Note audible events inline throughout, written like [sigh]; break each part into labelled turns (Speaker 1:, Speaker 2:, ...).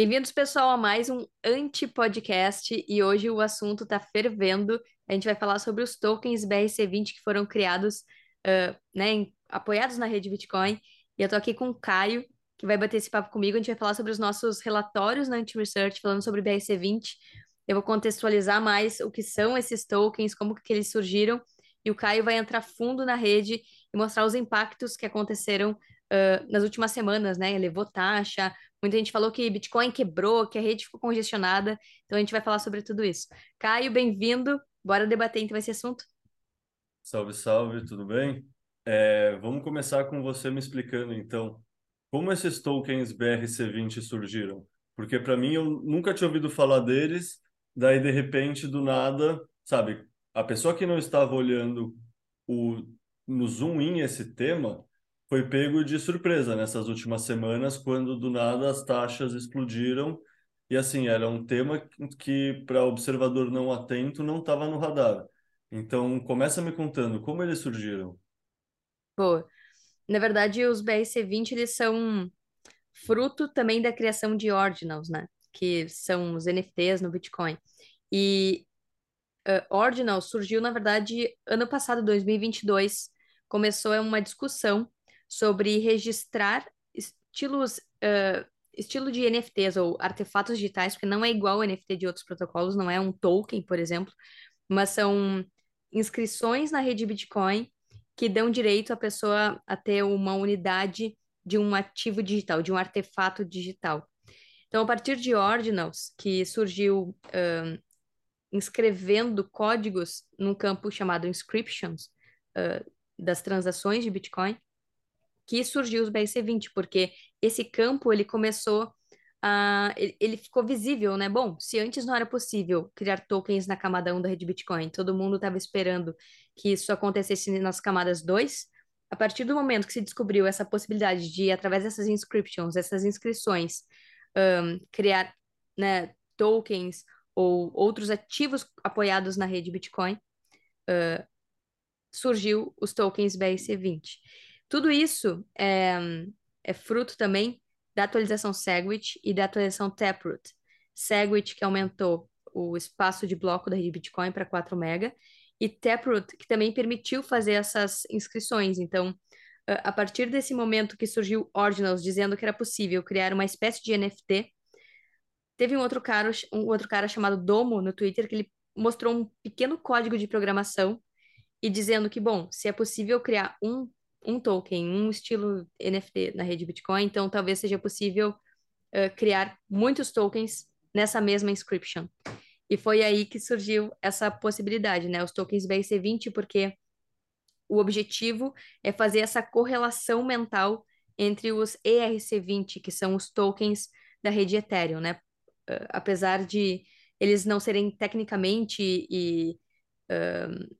Speaker 1: Bem-vindos, pessoal, a mais um anti-podcast e hoje o assunto está fervendo. A gente vai falar sobre os tokens BRC20 que foram criados, uh, né, em, apoiados na rede Bitcoin. E eu tô aqui com o Caio, que vai bater esse papo comigo. A gente vai falar sobre os nossos relatórios na Anti-Research, falando sobre BRC20. Eu vou contextualizar mais o que são esses tokens, como que eles surgiram, e o Caio vai entrar fundo na rede e mostrar os impactos que aconteceram nas últimas semanas, né? Elevou taxa, muita gente falou que Bitcoin quebrou, que a rede ficou congestionada, então a gente vai falar sobre tudo isso. Caio, bem-vindo, bora debater então esse assunto.
Speaker 2: Salve, salve, tudo bem? É, vamos começar com você me explicando então como esses tokens BRC20 surgiram. Porque para mim eu nunca tinha ouvido falar deles, daí de repente do nada, sabe, a pessoa que não estava olhando o, no zoom in esse tema foi pego de surpresa nessas últimas semanas, quando do nada as taxas explodiram. E assim, era um tema que, para observador não atento, não estava no radar. Então, começa me contando como eles surgiram.
Speaker 1: Pô, na verdade, os BRC20 eles são fruto também da criação de ordinals, né? Que são os NFTs no Bitcoin. E uh, ordinal surgiu, na verdade, ano passado, 2022, começou uma discussão sobre registrar estilos, uh, estilo de NFTs ou artefatos digitais, porque não é igual o NFT de outros protocolos, não é um token, por exemplo, mas são inscrições na rede Bitcoin que dão direito à pessoa a ter uma unidade de um ativo digital, de um artefato digital. Então, a partir de Ordinals, que surgiu uh, inscrevendo códigos num campo chamado Inscriptions uh, das transações de Bitcoin, que surgiu os BRC20, porque esse campo ele começou a. Ele, ele ficou visível, né? Bom, se antes não era possível criar tokens na camada 1 da rede Bitcoin, todo mundo estava esperando que isso acontecesse nas camadas 2. A partir do momento que se descobriu essa possibilidade de, através dessas inscriptions, essas inscrições, um, criar né, tokens ou outros ativos apoiados na rede Bitcoin, uh, surgiu os tokens BRC20. Tudo isso é, é fruto também da atualização Segwit e da atualização Taproot. Segwit, que aumentou o espaço de bloco da rede Bitcoin para 4 MB, e Taproot, que também permitiu fazer essas inscrições. Então, a partir desse momento que surgiu Ordinals dizendo que era possível criar uma espécie de NFT, teve um outro cara, um outro cara chamado Domo no Twitter que ele mostrou um pequeno código de programação e dizendo que, bom, se é possível criar um um token, um estilo NFT na rede Bitcoin, então talvez seja possível uh, criar muitos tokens nessa mesma inscription. E foi aí que surgiu essa possibilidade, né? Os tokens BRC20, porque o objetivo é fazer essa correlação mental entre os ERC20, que são os tokens da rede Ethereum, né? Uh, apesar de eles não serem tecnicamente e uh,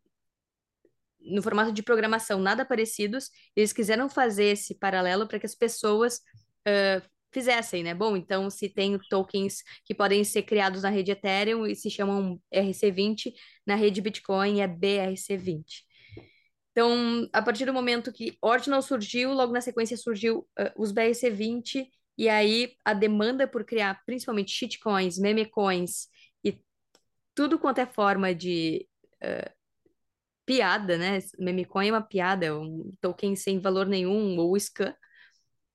Speaker 1: no formato de programação nada parecidos, eles quiseram fazer esse paralelo para que as pessoas uh, fizessem, né? Bom, então se tem tokens que podem ser criados na rede Ethereum e se chamam RC20, na rede Bitcoin é BRC20. Então, a partir do momento que Ordinal surgiu, logo na sequência surgiu uh, os BRC20, e aí a demanda por criar principalmente shitcoins, memecoins e tudo quanto é forma de uh, piada, né? Memecoin é uma piada, um token sem valor nenhum, ou scam,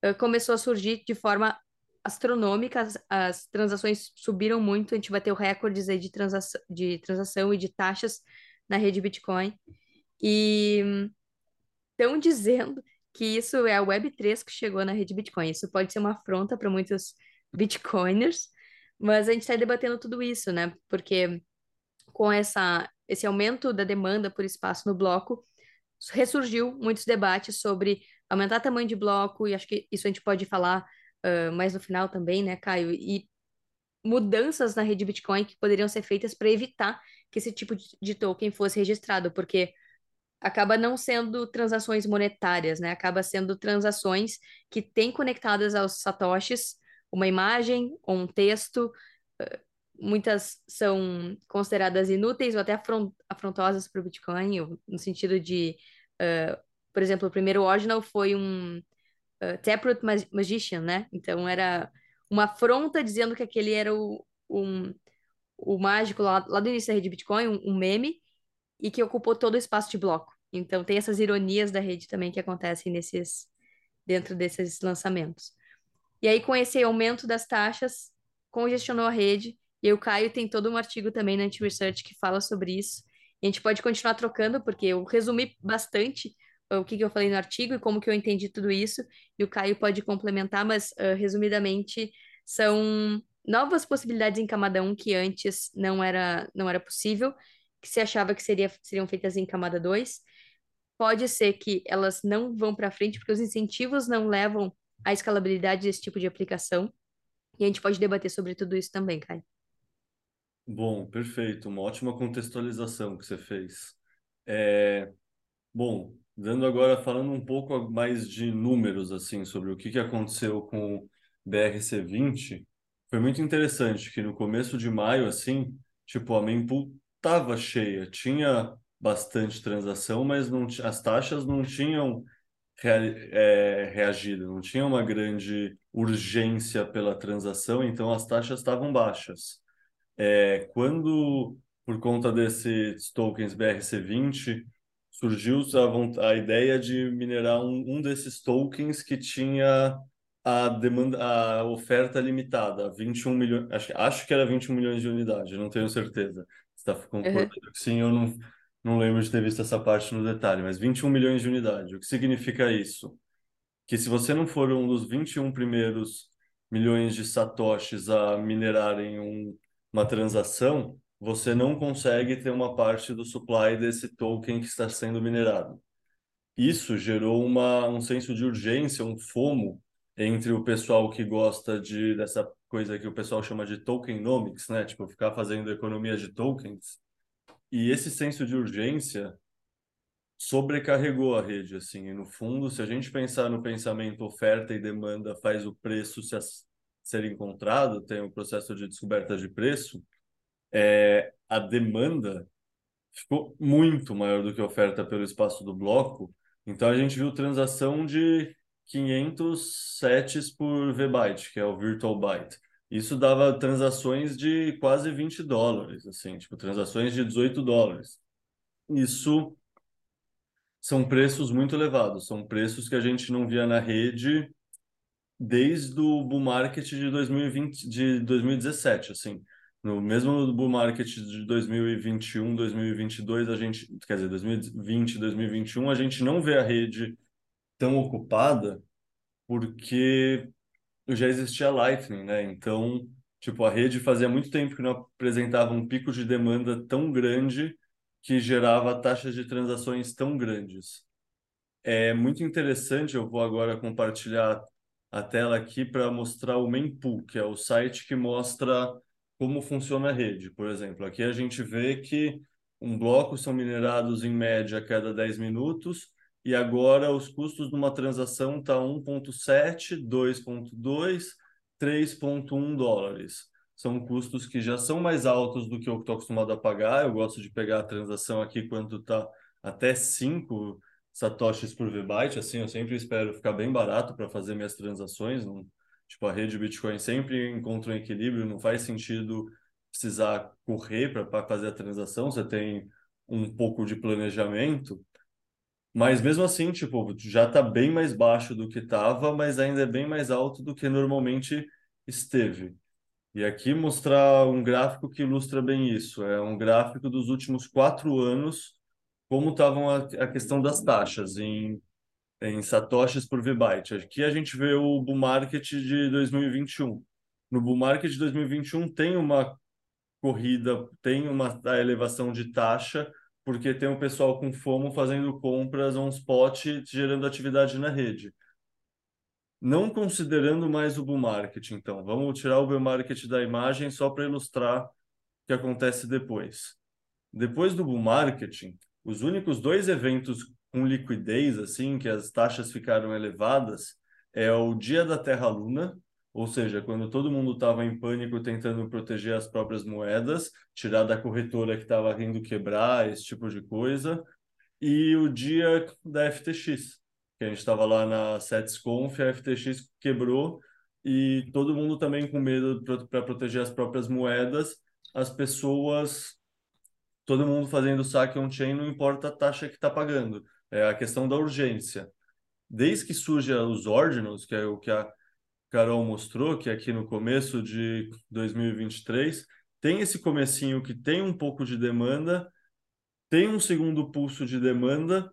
Speaker 1: eh, começou a surgir de forma astronômica, as, as, transações subiram muito, a gente bateu recordes aí de, transação, de transação e de taxas na rede Bitcoin. E estão dizendo que isso é a Web3 que chegou na rede Bitcoin. Isso pode ser uma afronta para muitos Bitcoiners, mas a gente está debatendo tudo isso, né? Porque com essa esse aumento da demanda por espaço no bloco, ressurgiu muitos debates sobre aumentar o tamanho de bloco, e acho que isso a gente pode falar uh, mais no final também, né, Caio? E mudanças na rede Bitcoin que poderiam ser feitas para evitar que esse tipo de, token fosse registrado, porque acaba não sendo transações monetárias, né? Acaba sendo transações que têm conectadas aos satoshis uma imagem ou um texto, muitas são consideradas inúteis ou até afrontosas para o Bitcoin, no sentido de, uh, por exemplo, o primeiro ordinal foi um uh, Taproot Magician, né? Então era uma afronta dizendo que aquele era o, um, o mágico lá, lá do início da rede Bitcoin, um, um meme, e que ocupou todo o espaço de bloco. Então tem essas ironias da rede também que acontecem nesses dentro desses lançamentos. E aí com esse aumento das taxas, congestionou a rede, e o Caio tem todo um artigo também na Anti-Research que fala sobre isso. E a gente pode continuar trocando, porque eu resumi bastante o que, que eu falei no artigo e como que eu entendi tudo isso, e o Caio pode complementar, mas uh, resumidamente são novas possibilidades em camada 1 que antes não era, não era possível, que se achava que seria, seriam feitas em camada 2. Pode ser que elas não vão para frente, porque os incentivos não levam à escalabilidade desse tipo de aplicação. E a gente pode debater sobre tudo isso também, Caio.
Speaker 2: Bom, perfeito. Uma ótima contextualização que você fez. É... Bom, dando agora, falando um pouco mais de números, assim, sobre o que, que aconteceu com o BRC20, foi muito interessante que no começo de maio, assim, tipo, a mempool tava cheia, tinha bastante transação, mas não, as taxas não tinham é, reagido, não tinha uma grande urgência pela transação, então as taxas estavam baixas. É, quando, por conta desses tokens BRC20, surgiu a, a ideia de minerar um, um desses tokens que tinha a demanda, a oferta limitada, 21 milhões, acho, acho que era 21 milhões de unidades, não tenho certeza. Está concordando uhum. que sim, eu não, não lembro de ter visto essa parte no detalhe, mas 21 milhões de unidades. O que significa isso? Que se você não for um dos 21 primeiros milhões de satoshis a minerarem um, uma transação, você não consegue ter uma parte do supply desse token que está sendo minerado. Isso gerou uma, um senso de urgência, um FOMO, entre o pessoal que gosta de dessa coisa que o pessoal chama de tokenomics, né? Tipo, ficar fazendo economia de tokens. E esse senso de urgência sobrecarregou a rede, assim. E no fundo, se a gente pensar no pensamento oferta e demanda faz o preço se ser encontrado, tem o um processo de descoberta de preço, é, a demanda ficou muito maior do que a oferta pelo espaço do bloco. Então a gente viu transação de 500 sets por VByte, que é o Virtual Byte. Isso dava transações de quase 20 dólares, assim, tipo, transações de 18 dólares. Isso são preços muito elevados, são preços que a gente não via na rede desde o bull market de 2020, de 2017, assim. No mesmo bull market de 2021, 2022, a gente, quer dizer, 2020, 2021, a gente não vê a rede tão ocupada porque já existia Lightning, né? Então, tipo, a rede fazia muito tempo que não apresentava um pico de demanda tão grande que gerava taxas de transações tão grandes. É muito interessante, eu vou agora compartilhar a tela aqui para mostrar o Mempool, que é o site que mostra como funciona a rede. Por exemplo, aqui a gente vê que um bloco são minerados em média a cada 10 minutos, e agora os custos de uma transação tá 1.7, 2.2, 3.1 dólares. São custos que já são mais altos do que eu estou acostumado a pagar. Eu gosto de pegar a transação aqui quando está até 5 satoshis por VByte, assim, eu sempre espero ficar bem barato para fazer minhas transações. Não, tipo, a rede Bitcoin sempre encontra um equilíbrio, não faz sentido precisar correr para fazer a transação, você tem um pouco de planejamento. Mas mesmo assim, tipo, já está bem mais baixo do que estava, mas ainda é bem mais alto do que normalmente esteve. E aqui mostrar um gráfico que ilustra bem isso. É um gráfico dos últimos quatro anos, como estavam a, a, questão das taxas em, em satoshis por VByte. Aqui a gente vê o bull market de 2021. No bull market de 2021 tem uma corrida, tem uma elevação de taxa, porque tem um pessoal com FOMO fazendo compras on spot, gerando atividade na rede. Não considerando mais o bull market, então. Vamos tirar o bull market da imagem só para ilustrar o que acontece depois. Depois do bull market, os únicos dois eventos com liquidez, assim, que as taxas ficaram elevadas, é o dia da Terra-Luna, ou seja, quando todo mundo estava em pânico tentando proteger as próprias moedas, tirar da corretora que estava rindo quebrar, esse tipo de coisa, e o dia da FTX, que a gente estava lá na SetsConf, a FTX quebrou e todo mundo também com medo para proteger as próprias moedas, as pessoas, todo mundo fazendo saque on-chain, não importa a taxa que está pagando, é a questão da urgência. Desde que surge os ordinals, que é o que a Carol mostrou, que é aqui no começo de 2023, tem esse comecinho que tem um pouco de demanda, tem um segundo pulso de demanda,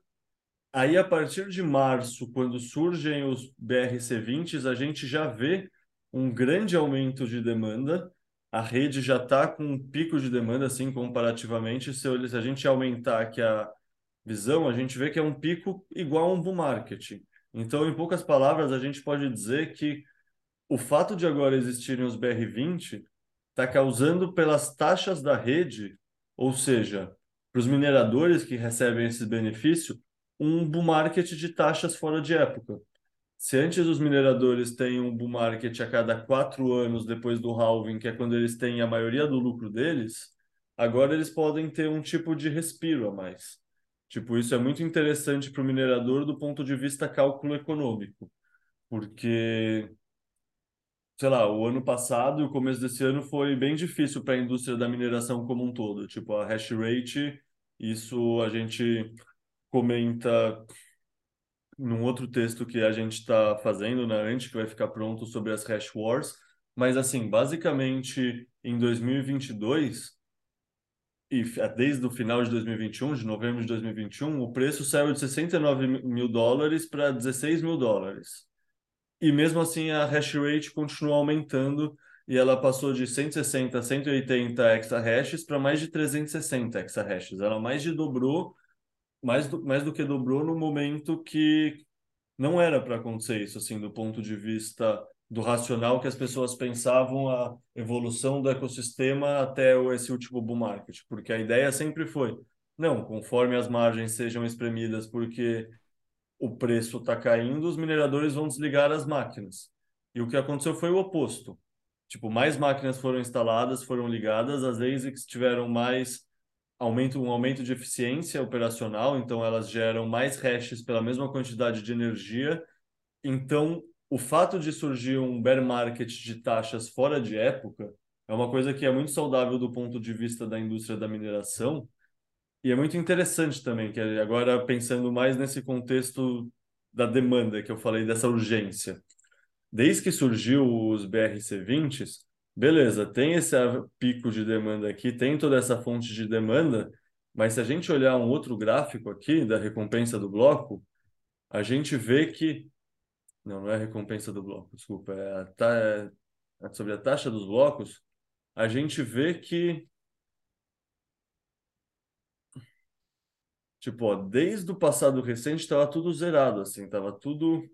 Speaker 2: Aí, a partir de março, quando surgem os BRC20s, a gente já vê um grande aumento de demanda. A rede já está com um pico de demanda, assim, comparativamente. Se, a gente aumentar aqui a visão, a gente vê que é um pico igual a um bull market. Então, em poucas palavras, a gente pode dizer que o fato de agora existirem os BR20 está causando pelas taxas da rede, ou seja, para os mineradores que recebem esse benefício, um bull market de taxas fora de época. Se antes os mineradores têm um bull market a cada quatro anos depois do halving, que é quando eles têm a maioria do lucro deles, agora eles podem ter um tipo de respiro a mais. Tipo, isso é muito interessante para o minerador do ponto de vista cálculo econômico, porque, sei lá, o ano passado e o começo desse ano foi bem difícil para a indústria da mineração como um todo. Tipo, a hash rate, isso a gente comenta num outro texto que a gente está fazendo na né, que vai ficar pronto sobre as hash wars, mas assim, basicamente em 2022 e desde o final de 2021, de novembro de 2021, o preço saiu de 69 mil dólares para 16 mil dólares. E mesmo assim a hash rate continua aumentando e ela passou de 160 a 180 exahashes para mais de 360 exahashes. Ela mais de dobrou mais do, mais do que dobrou no momento que não era para acontecer isso, assim, do ponto de vista do racional que as pessoas pensavam a evolução do ecossistema até esse último bull market, porque a ideia sempre foi, não, conforme as margens sejam espremidas porque o preço está caindo, os mineradores vão desligar as máquinas. E o que aconteceu foi o oposto. Tipo, mais máquinas foram instaladas, foram ligadas, as ASICs tiveram mais aumento, um aumento de eficiência operacional, então elas geram mais hashes pela mesma quantidade de energia. Então, o fato de surgir um bear market de taxas fora de época é uma coisa que é muito saudável do ponto de vista da indústria da mineração e é muito interessante também, que agora pensando mais nesse contexto da demanda que eu falei dessa urgência. Desde que surgiu os BRC20s, beleza, tem esse pico de demanda aqui, tem toda essa fonte de demanda, mas se a gente olhar um outro gráfico aqui da recompensa do bloco, a gente vê que. Não, não é a recompensa do bloco, desculpa, é, a ta... é sobre a taxa dos blocos. A gente vê que. Tipo, ó, desde o passado recente estava tudo zerado, assim, estava tudo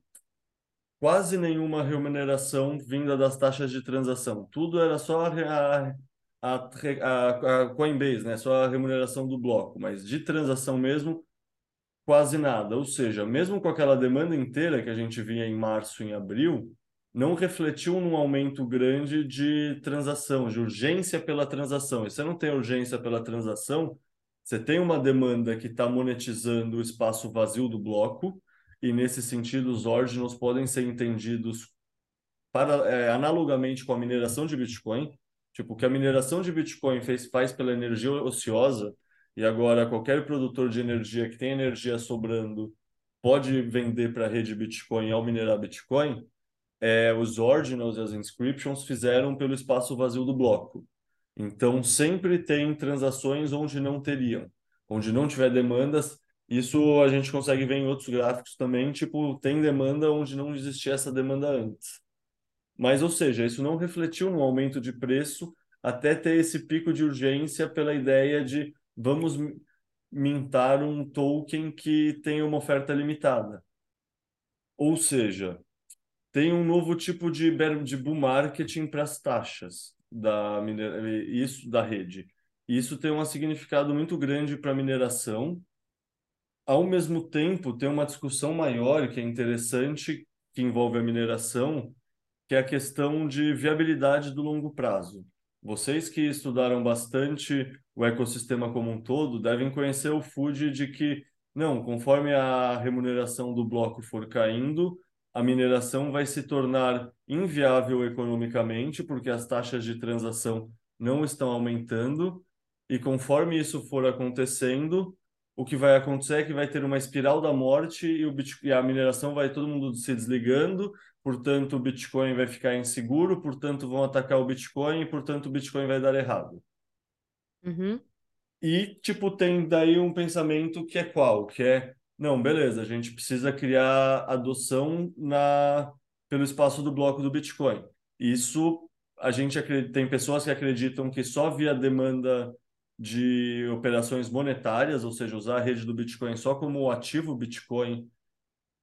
Speaker 2: quase nenhuma remuneração vinda das taxas de transação. Tudo era só a, a, a, a Coinbase, né? só a remuneração do bloco, mas de transação mesmo, quase nada. Ou seja, mesmo com aquela demanda inteira que a gente via em março e abril, não refletiu num aumento grande de transação, de urgência pela transação. E você não tem urgência pela transação, você tem uma demanda que está monetizando o espaço vazio do bloco, e nesse sentido os ordinals podem ser entendidos para, é, analogamente com a mineração de Bitcoin, tipo, que a mineração de Bitcoin fez, faz pela energia ociosa, e agora qualquer produtor de energia que tem energia sobrando pode vender para a rede Bitcoin ao minerar Bitcoin, é, os ordinals e as inscriptions fizeram pelo espaço vazio do bloco. Então, sempre tem transações onde não teriam. Onde não tiver demandas, isso a gente consegue ver em outros gráficos também, tipo, tem demanda onde não existia essa demanda antes. Mas, ou seja, isso não refletiu no aumento de preço até ter esse pico de urgência pela ideia de vamos mintar um token que tem uma oferta limitada. Ou seja, tem um novo tipo de, de bull marketing para as taxas da, isso, da rede. Isso tem um significado muito grande para a mineração, ao mesmo tempo, tem uma discussão maior que é interessante, que envolve a mineração, que é a questão de viabilidade do longo prazo. Vocês que estudaram bastante o ecossistema como um todo devem conhecer o food de que, não, conforme a remuneração do bloco for caindo, a mineração vai se tornar inviável economicamente, porque as taxas de transação não estão aumentando, e conforme isso for acontecendo, o que vai acontecer é que vai ter uma espiral da morte e, o Bitcoin, e a mineração vai todo mundo se desligando, portanto o Bitcoin vai ficar inseguro, portanto vão atacar o Bitcoin e portanto o Bitcoin vai dar errado.
Speaker 1: Uhum.
Speaker 2: E, tipo, tem daí um pensamento que é qual? Que é, não, beleza, a gente precisa criar adoção na, pelo espaço do bloco do Bitcoin. Isso, a gente acredita, tem pessoas que acreditam que só via demanda de operações monetárias, ou seja, usar a rede do Bitcoin só como ativo Bitcoin,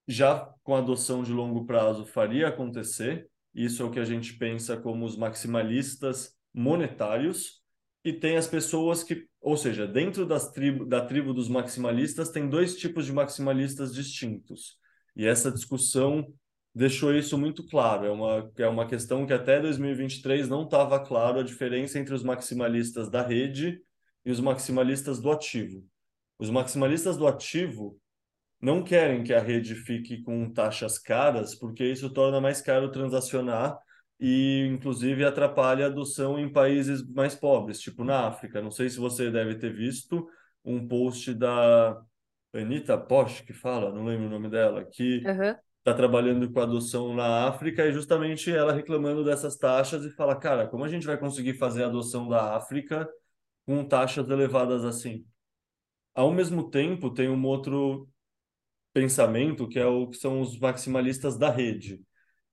Speaker 2: já com adoção de longo prazo faria acontecer. Isso é o que a gente pensa como os maximalistas monetários. E tem as pessoas que, ou seja, dentro das tribo, da tribo dos maximalistas, tem dois tipos de maximalistas distintos. E essa discussão deixou isso muito claro. É uma, é uma questão que até 2023 não estava claro a diferença entre os maximalistas da rede e os maximalistas do ativo. Os maximalistas do ativo não querem que a rede fique com taxas caras, porque isso torna mais caro transacionar e, inclusive, atrapalha a adoção em países mais pobres, tipo na África. Não sei se você deve ter visto um post da Anita Posch, que fala, não lembro o nome dela, que
Speaker 1: Uhum.
Speaker 2: está trabalhando com adoção na África e justamente ela reclamando dessas taxas e fala, cara, como a gente vai conseguir fazer a adoção da África com taxas elevadas assim. Ao mesmo tempo, tem um outro pensamento que é o que são os maximalistas da rede,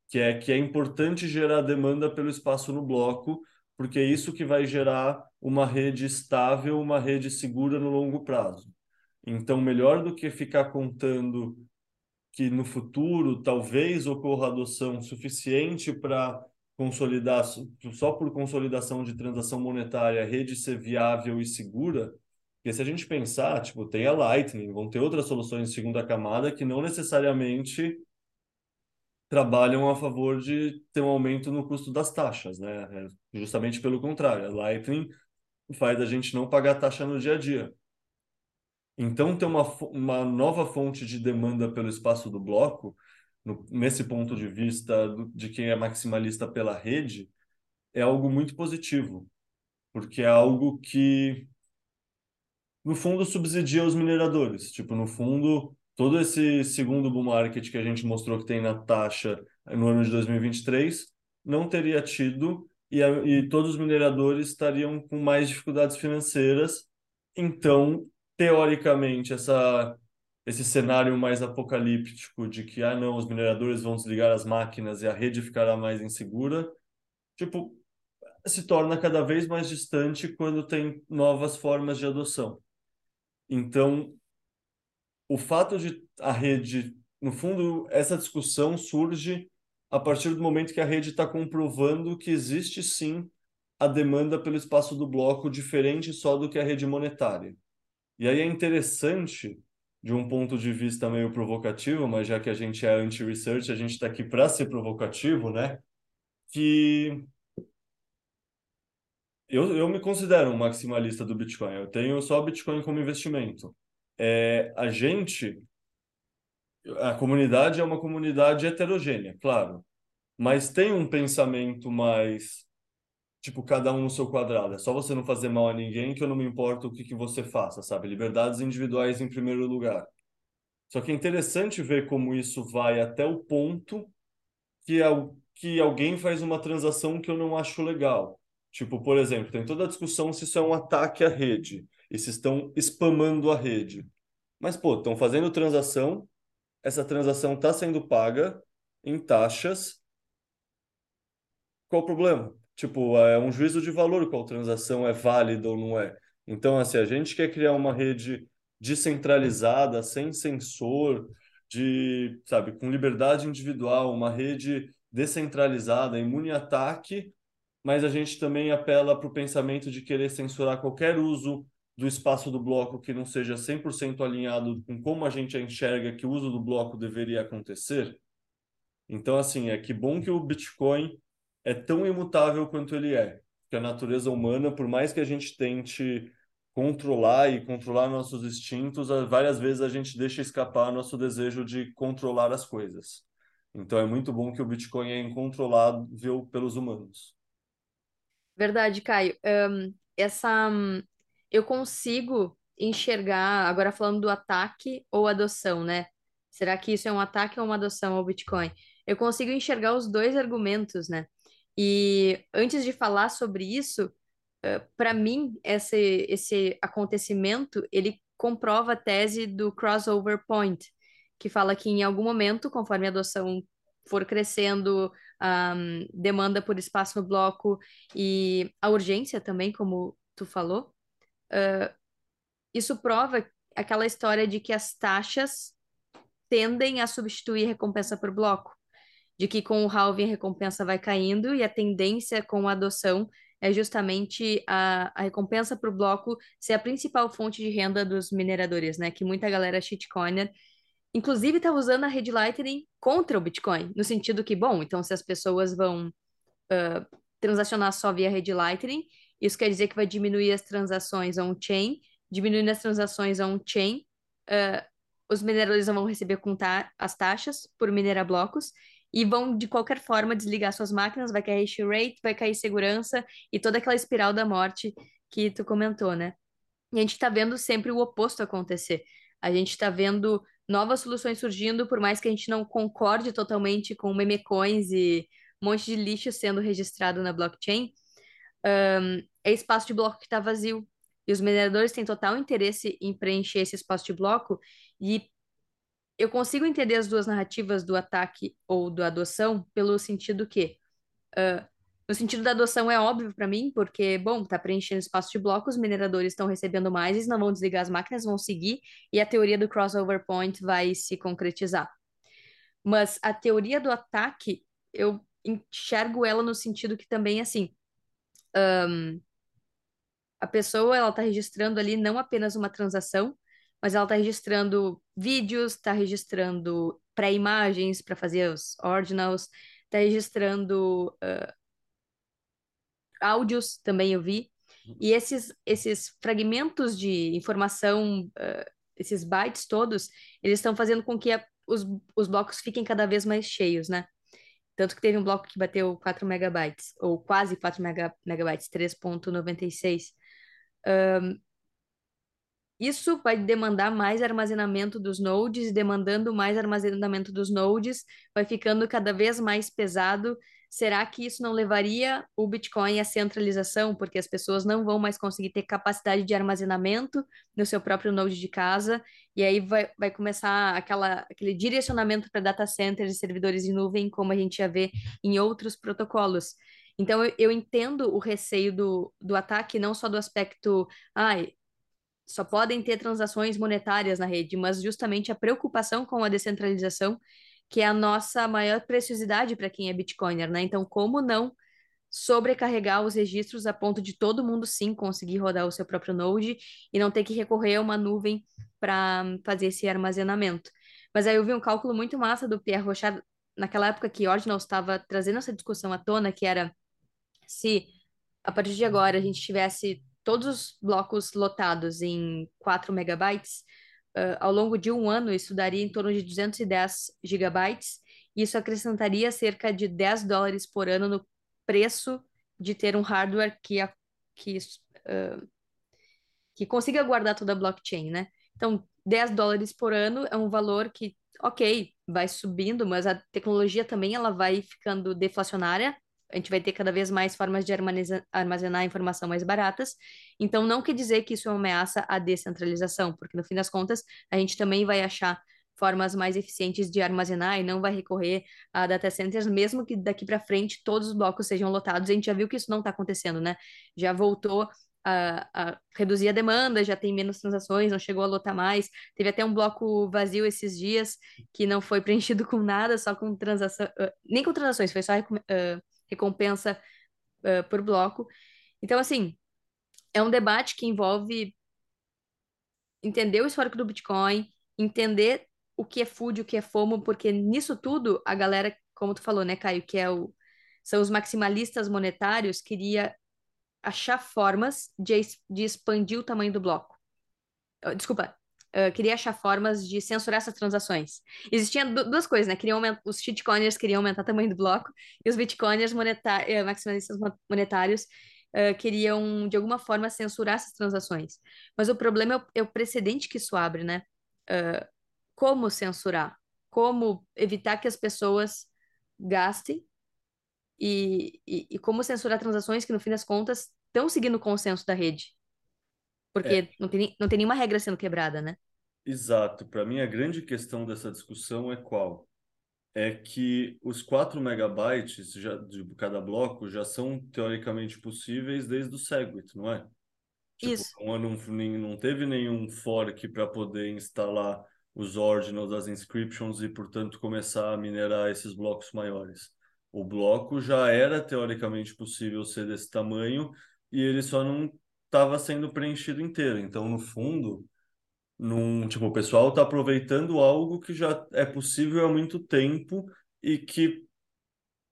Speaker 2: que é que é importante gerar demanda pelo espaço no bloco, porque é isso que vai gerar uma rede estável, uma rede segura no longo prazo. Então, melhor do que ficar contando que no futuro talvez ocorra adoção suficiente para consolidar, só por consolidação de transação monetária, a rede ser viável e segura, porque se a gente pensar, tipo, tem a Lightning, vão ter outras soluções de segunda camada que não necessariamente trabalham a favor de ter um aumento no custo das taxas, né? É justamente pelo contrário, a Lightning faz a gente não pagar taxa no dia a dia. Então, ter uma, uma nova fonte de demanda pelo espaço do bloco no, nesse ponto de vista do, de quem é maximalista pela rede, é algo muito positivo, porque é algo que, no fundo, subsidia os mineradores. Tipo, no fundo, todo esse segundo bull market que a gente mostrou que tem na taxa no ano de 2023 não teria tido e, a, e todos os mineradores estariam com mais dificuldades financeiras. Então, teoricamente, essa esse cenário mais apocalíptico de que, ah, não, os mineradores vão desligar as máquinas e a rede ficará mais insegura, tipo, se torna cada vez mais distante quando tem novas formas de adoção. Então, o fato de a rede, no fundo, essa discussão surge a partir do momento que a rede está comprovando que existe sim a demanda pelo espaço do bloco diferente só do que a rede monetária. E aí é interessante de um ponto de vista meio provocativo, mas já que a gente é anti-research, a gente está aqui para ser provocativo, né? Que eu, eu me considero um maximalista do Bitcoin. Eu tenho só Bitcoin como investimento. É, a gente, a comunidade é uma comunidade heterogênea, claro, mas tem um pensamento mais tipo, cada um no seu quadrado. É só você não fazer mal a ninguém que eu não me importo o que, que você faça, sabe? Liberdades individuais em primeiro lugar. Só que é interessante ver como isso vai até o ponto que, que alguém faz uma transação que eu não acho legal. Tipo, por exemplo, tem toda a discussão se isso é um ataque à rede e se estão spamando a rede. Mas, pô, estão fazendo transação, essa transação está sendo paga em taxas. Qual o problema? Tipo, é um juízo de valor qual transação é válida ou não é. Então, assim, a gente quer criar uma rede descentralizada, sem sensor, de, sabe, com liberdade individual, uma rede descentralizada, imune a ataque, mas a gente também apela para o pensamento de querer censurar qualquer uso do espaço do bloco que não seja 100% alinhado com como a gente enxerga que o uso do bloco deveria acontecer. Então, assim, é que bom que o Bitcoin é tão imutável quanto ele é. Que a natureza humana, por mais que a gente tente controlar e controlar nossos instintos, várias vezes a gente deixa escapar nosso desejo de controlar as coisas. Então é muito bom que o Bitcoin é incontrolável pelos humanos.
Speaker 1: Verdade, Caio. Um, essa, eu consigo enxergar, agora falando do ataque ou adoção, né? Será que isso é um ataque ou uma adoção ao Bitcoin? Eu consigo enxergar os dois argumentos, né? E antes de falar sobre isso, para mim, esse, esse acontecimento, ele comprova a tese do crossover point, que fala que em algum momento, conforme a adoção for crescendo, a demanda por espaço no bloco e a urgência também, como tu falou, uh, isso prova aquela história de que as taxas tendem a substituir recompensa por bloco, de que com o halving a recompensa vai caindo e a tendência com a adoção é justamente a, a recompensa para o bloco ser a principal fonte de renda dos mineradores, né? Que muita galera shitcoiner, inclusive está usando a rede Lightning contra o Bitcoin, no sentido que, bom, então se as pessoas vão uh, transacionar só via rede Lightning, isso quer dizer que vai diminuir as transações on-chain, diminuindo as transações on-chain, uh, os mineradores não vão receber as taxas por minerar blocos, e vão de qualquer forma desligar suas máquinas, vai cair hash rate, vai cair segurança e toda aquela espiral da morte que tu comentou, né? E a gente está vendo sempre o oposto acontecer. A gente está vendo novas soluções surgindo, por mais que a gente não concorde totalmente com memecoins e um monte de lixo sendo registrado na blockchain, um, é espaço de bloco que está vazio. E os mineradores têm total interesse em preencher esse espaço de bloco e eu consigo entender as duas narrativas do ataque ou do adoção pelo sentido que uh, no sentido da adoção é óbvio para mim, porque, bom, tá preenchendo espaço de blocos, os mineradores estão recebendo mais, eles não vão desligar as máquinas, vão seguir, e a teoria do crossover point vai se concretizar. Mas a teoria do ataque, eu enxergo ela no sentido que também, assim, um, a pessoa, ela tá registrando ali não apenas uma transação, mas ela está registrando vídeos, está registrando pré-imagens para fazer os ordinals, está registrando uh, áudios, também eu vi. E esses, esses fragmentos de informação, uh, esses bytes todos, eles estão fazendo com que a, os, os blocos fiquem cada vez mais cheios, né? Tanto que teve um bloco que bateu 4 megabytes, ou quase 4 mega, megabytes, 3.96. Um, isso vai demandar mais armazenamento dos nodes, e demandando mais armazenamento dos nodes, vai ficando cada vez mais pesado. Será que isso não levaria o Bitcoin à centralização? Porque as pessoas não vão mais conseguir ter capacidade de armazenamento no seu próprio node de casa, e aí vai, vai começar aquela, aquele direcionamento para data centers e servidores em nuvem, como a gente já vê em outros protocolos. Então, eu, eu entendo o receio do, do ataque, não só do aspecto, ah, só podem ter transações monetárias na rede, mas justamente a preocupação com a descentralização, que é a nossa maior preciosidade para quem é Bitcoiner, né? Então, como não sobrecarregar os registros a ponto de todo mundo sim conseguir rodar o seu próprio node e não ter que recorrer a uma nuvem para fazer esse armazenamento. Mas aí eu vi um cálculo muito massa do Pierre Rochard naquela época que Ordinal estava trazendo essa discussão à tona, que era se a partir de agora a gente tivesse todos os blocos lotados em 4 megabytes, uh, ao longo de um ano isso daria em torno de 210 gigabytes, e isso acrescentaria cerca de 10 dólares por ano no preço de ter um hardware que, que, uh, que consiga guardar toda a blockchain, né? Então, 10 dólares por ano é um valor que, ok, vai subindo, mas a tecnologia também ela vai ficando deflacionária, a gente vai ter cada vez mais formas de armazenar informação mais baratas. Então, não quer dizer que isso é uma ameaça à descentralização, porque no fim das contas, a gente também vai achar formas mais eficientes de armazenar e não vai recorrer a data centers, mesmo que daqui para frente todos os blocos sejam lotados. A gente já viu que isso não está acontecendo, né? Já voltou a, a, reduzir a demanda, já tem menos transações, não chegou a lotar mais. Teve até um bloco vazio esses dias que não foi [laughs] preenchido com nada, só com transação, uh, nem com transações, foi só uh, recompensa uh, por bloco. Então, assim, é um debate que envolve entender o histórico do Bitcoin, entender o que é food, o que é FOMO, porque nisso tudo a galera, como tu falou, né, Caio, que é o, são os maximalistas monetários, queria achar formas de, de expandir o tamanho do bloco. Desculpa, queria achar formas de censurar essas transações. Existiam duas coisas, né? Queriam os shitcoiners queriam aumentar o tamanho do bloco e os bitcoiners monetar uh, maximalistas monetários uh, queriam, de alguma forma, censurar essas transações. Mas o problema é o, é o precedente que isso abre, né? Como censurar? Como evitar que as pessoas gastem e, e, e, como censurar transações que, no fim das contas, estão seguindo o consenso da rede. Porque é. não, tem, não tem nenhuma regra sendo quebrada, né?
Speaker 2: Exato. Para mim, a grande questão dessa discussão é qual? é que os 4 megabytes já, de cada bloco já são teoricamente possíveis desde o Segwit, não é? Tipo,
Speaker 1: Isso.
Speaker 2: Não, não teve nenhum fork para poder instalar os ordinals, as inscriptions e, portanto, começar a minerar esses blocos maiores. O bloco já era teoricamente possível ser desse tamanho e ele só não estava sendo preenchido inteiro. Então, no fundo, num, tipo, o pessoal está aproveitando algo que já é possível há muito tempo e que,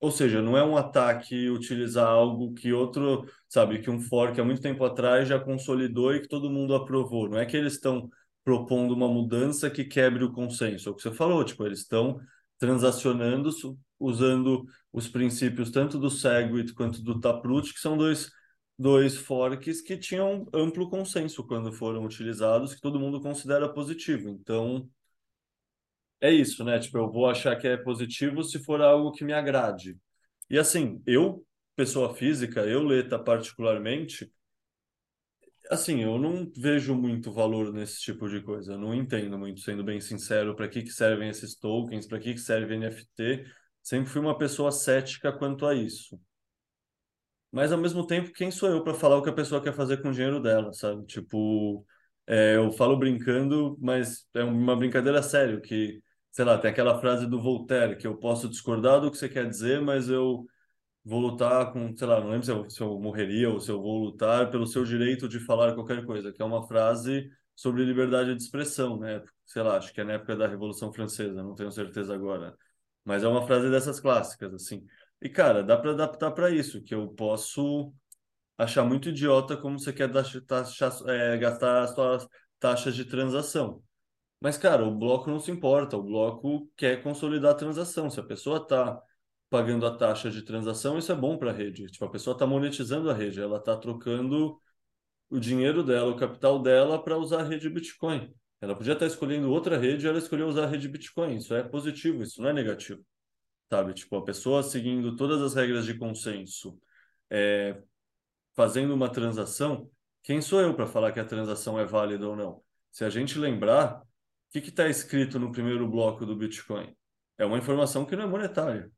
Speaker 2: ou seja, não é um ataque utilizar algo que outro, sabe, que um fork há muito tempo atrás já consolidou e que todo mundo aprovou. Não é que eles estão propondo uma mudança que quebre o consenso. É o que você falou, tipo, eles estão transacionando usando os princípios tanto do Segwit quanto do Taproot, que são dois dois forks que tinham amplo consenso quando foram utilizados, que todo mundo considera positivo. Então, é isso, né? Tipo, eu vou achar que é positivo se for algo que me agrade. E assim, eu, pessoa física, eu, Leta, particularmente, assim, eu não vejo muito valor nesse tipo de coisa. Eu não entendo muito, sendo bem sincero, para que, que servem esses tokens, para que, que serve NFT. Sempre fui uma pessoa cética quanto a isso. Mas ao mesmo tempo, quem sou eu para falar o que a pessoa quer fazer com o dinheiro dela, sabe? Tipo, é, eu falo brincando, mas é uma brincadeira séria, que, sei lá, tem aquela frase do Voltaire, que eu posso discordar do que você quer dizer, mas eu vou lutar com, sei lá, não lembro se eu, se eu morreria ou se eu vou lutar pelo seu direito de falar qualquer coisa, que é uma frase sobre liberdade de expressão, né? Sei lá, acho que é na época da Revolução Francesa, não tenho certeza agora. Mas é uma frase dessas clássicas, assim. E, cara, dá para adaptar para isso, que eu posso achar muito idiota como você quer taxa, é, gastar as suas taxas de transação. Mas, cara, o bloco não se importa, o bloco quer consolidar a transação. Se a pessoa está pagando a taxa de transação, isso é bom para a rede. Tipo, a pessoa está monetizando a rede, ela está trocando o dinheiro dela, o capital dela, para usar a rede Bitcoin. Ela podia estar escolhendo outra rede, ela escolheu usar a rede Bitcoin. Isso é positivo, isso não é negativo sabe? Tipo, a pessoa seguindo todas as regras de consenso, é, fazendo uma transação, quem sou eu para falar que a transação é válida ou não? Se a gente lembrar, o que está escrito no primeiro bloco do Bitcoin? É uma informação que não é monetária.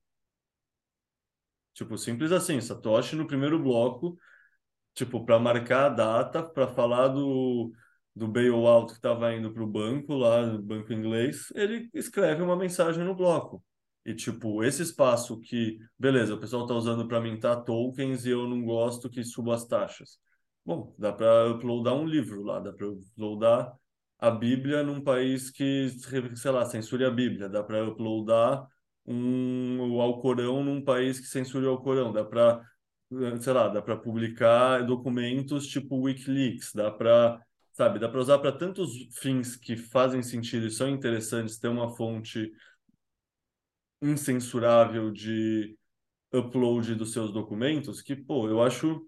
Speaker 2: Tipo, simples assim, Satoshi no primeiro bloco, tipo, para marcar a data, para falar do, do bailout que estava indo para o banco, lá no banco inglês, ele escreve uma mensagem no bloco. E, tipo, esse espaço que, beleza, o pessoal está usando para mintar tokens e eu não gosto que suba as taxas. Bom, dá para uploadar um livro lá, dá para uploadar a Bíblia num país que, sei lá, censure a Bíblia, dá para uploadar um, o Alcorão num país que censure o Alcorão, dá para, sei lá, dá para publicar documentos tipo Wikileaks, dá para, sabe, dá para usar para tantos fins que fazem sentido e são interessantes ter uma fonte incensurável de upload dos seus documentos, que, pô, eu acho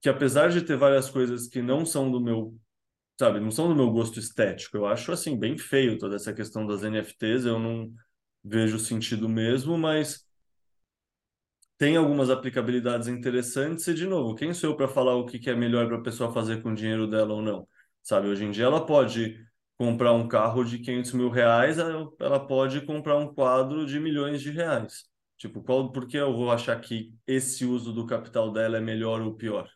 Speaker 2: que apesar de ter várias coisas que não são do meu, sabe, não são do meu gosto estético, eu acho, assim, bem feio toda essa questão das NFTs, eu não vejo sentido mesmo, mas tem algumas aplicabilidades interessantes e, de novo, quem sou eu para falar o que é melhor para a pessoa fazer com o dinheiro dela ou não? Sabe, hoje em dia ela pode comprar um carro de 500 mil reais, ela pode comprar um quadro de milhões de reais. Tipo, qual, por que eu vou achar que esse uso do capital dela é melhor ou pior?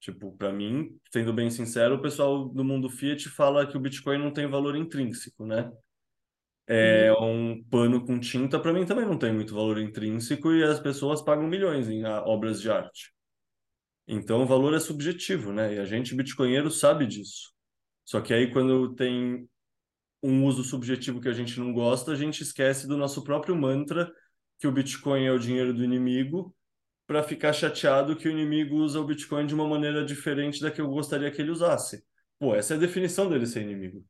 Speaker 2: Tipo, para mim, sendo bem sincero, o pessoal do mundo Fiat fala que o Bitcoin não tem valor intrínseco, né? É uhum. um pano com tinta, para mim também não tem muito valor intrínseco e as pessoas pagam milhões em obras de arte. Então, o valor é subjetivo, né? E a gente, bitcoinheiro, sabe disso. Só que aí, quando tem um uso subjetivo que a gente não gosta, a gente esquece do nosso próprio mantra que o Bitcoin é o dinheiro do inimigo, para ficar chateado que o inimigo usa o Bitcoin de uma maneira diferente da que eu gostaria que ele usasse. Pô, essa é a definição dele ser inimigo.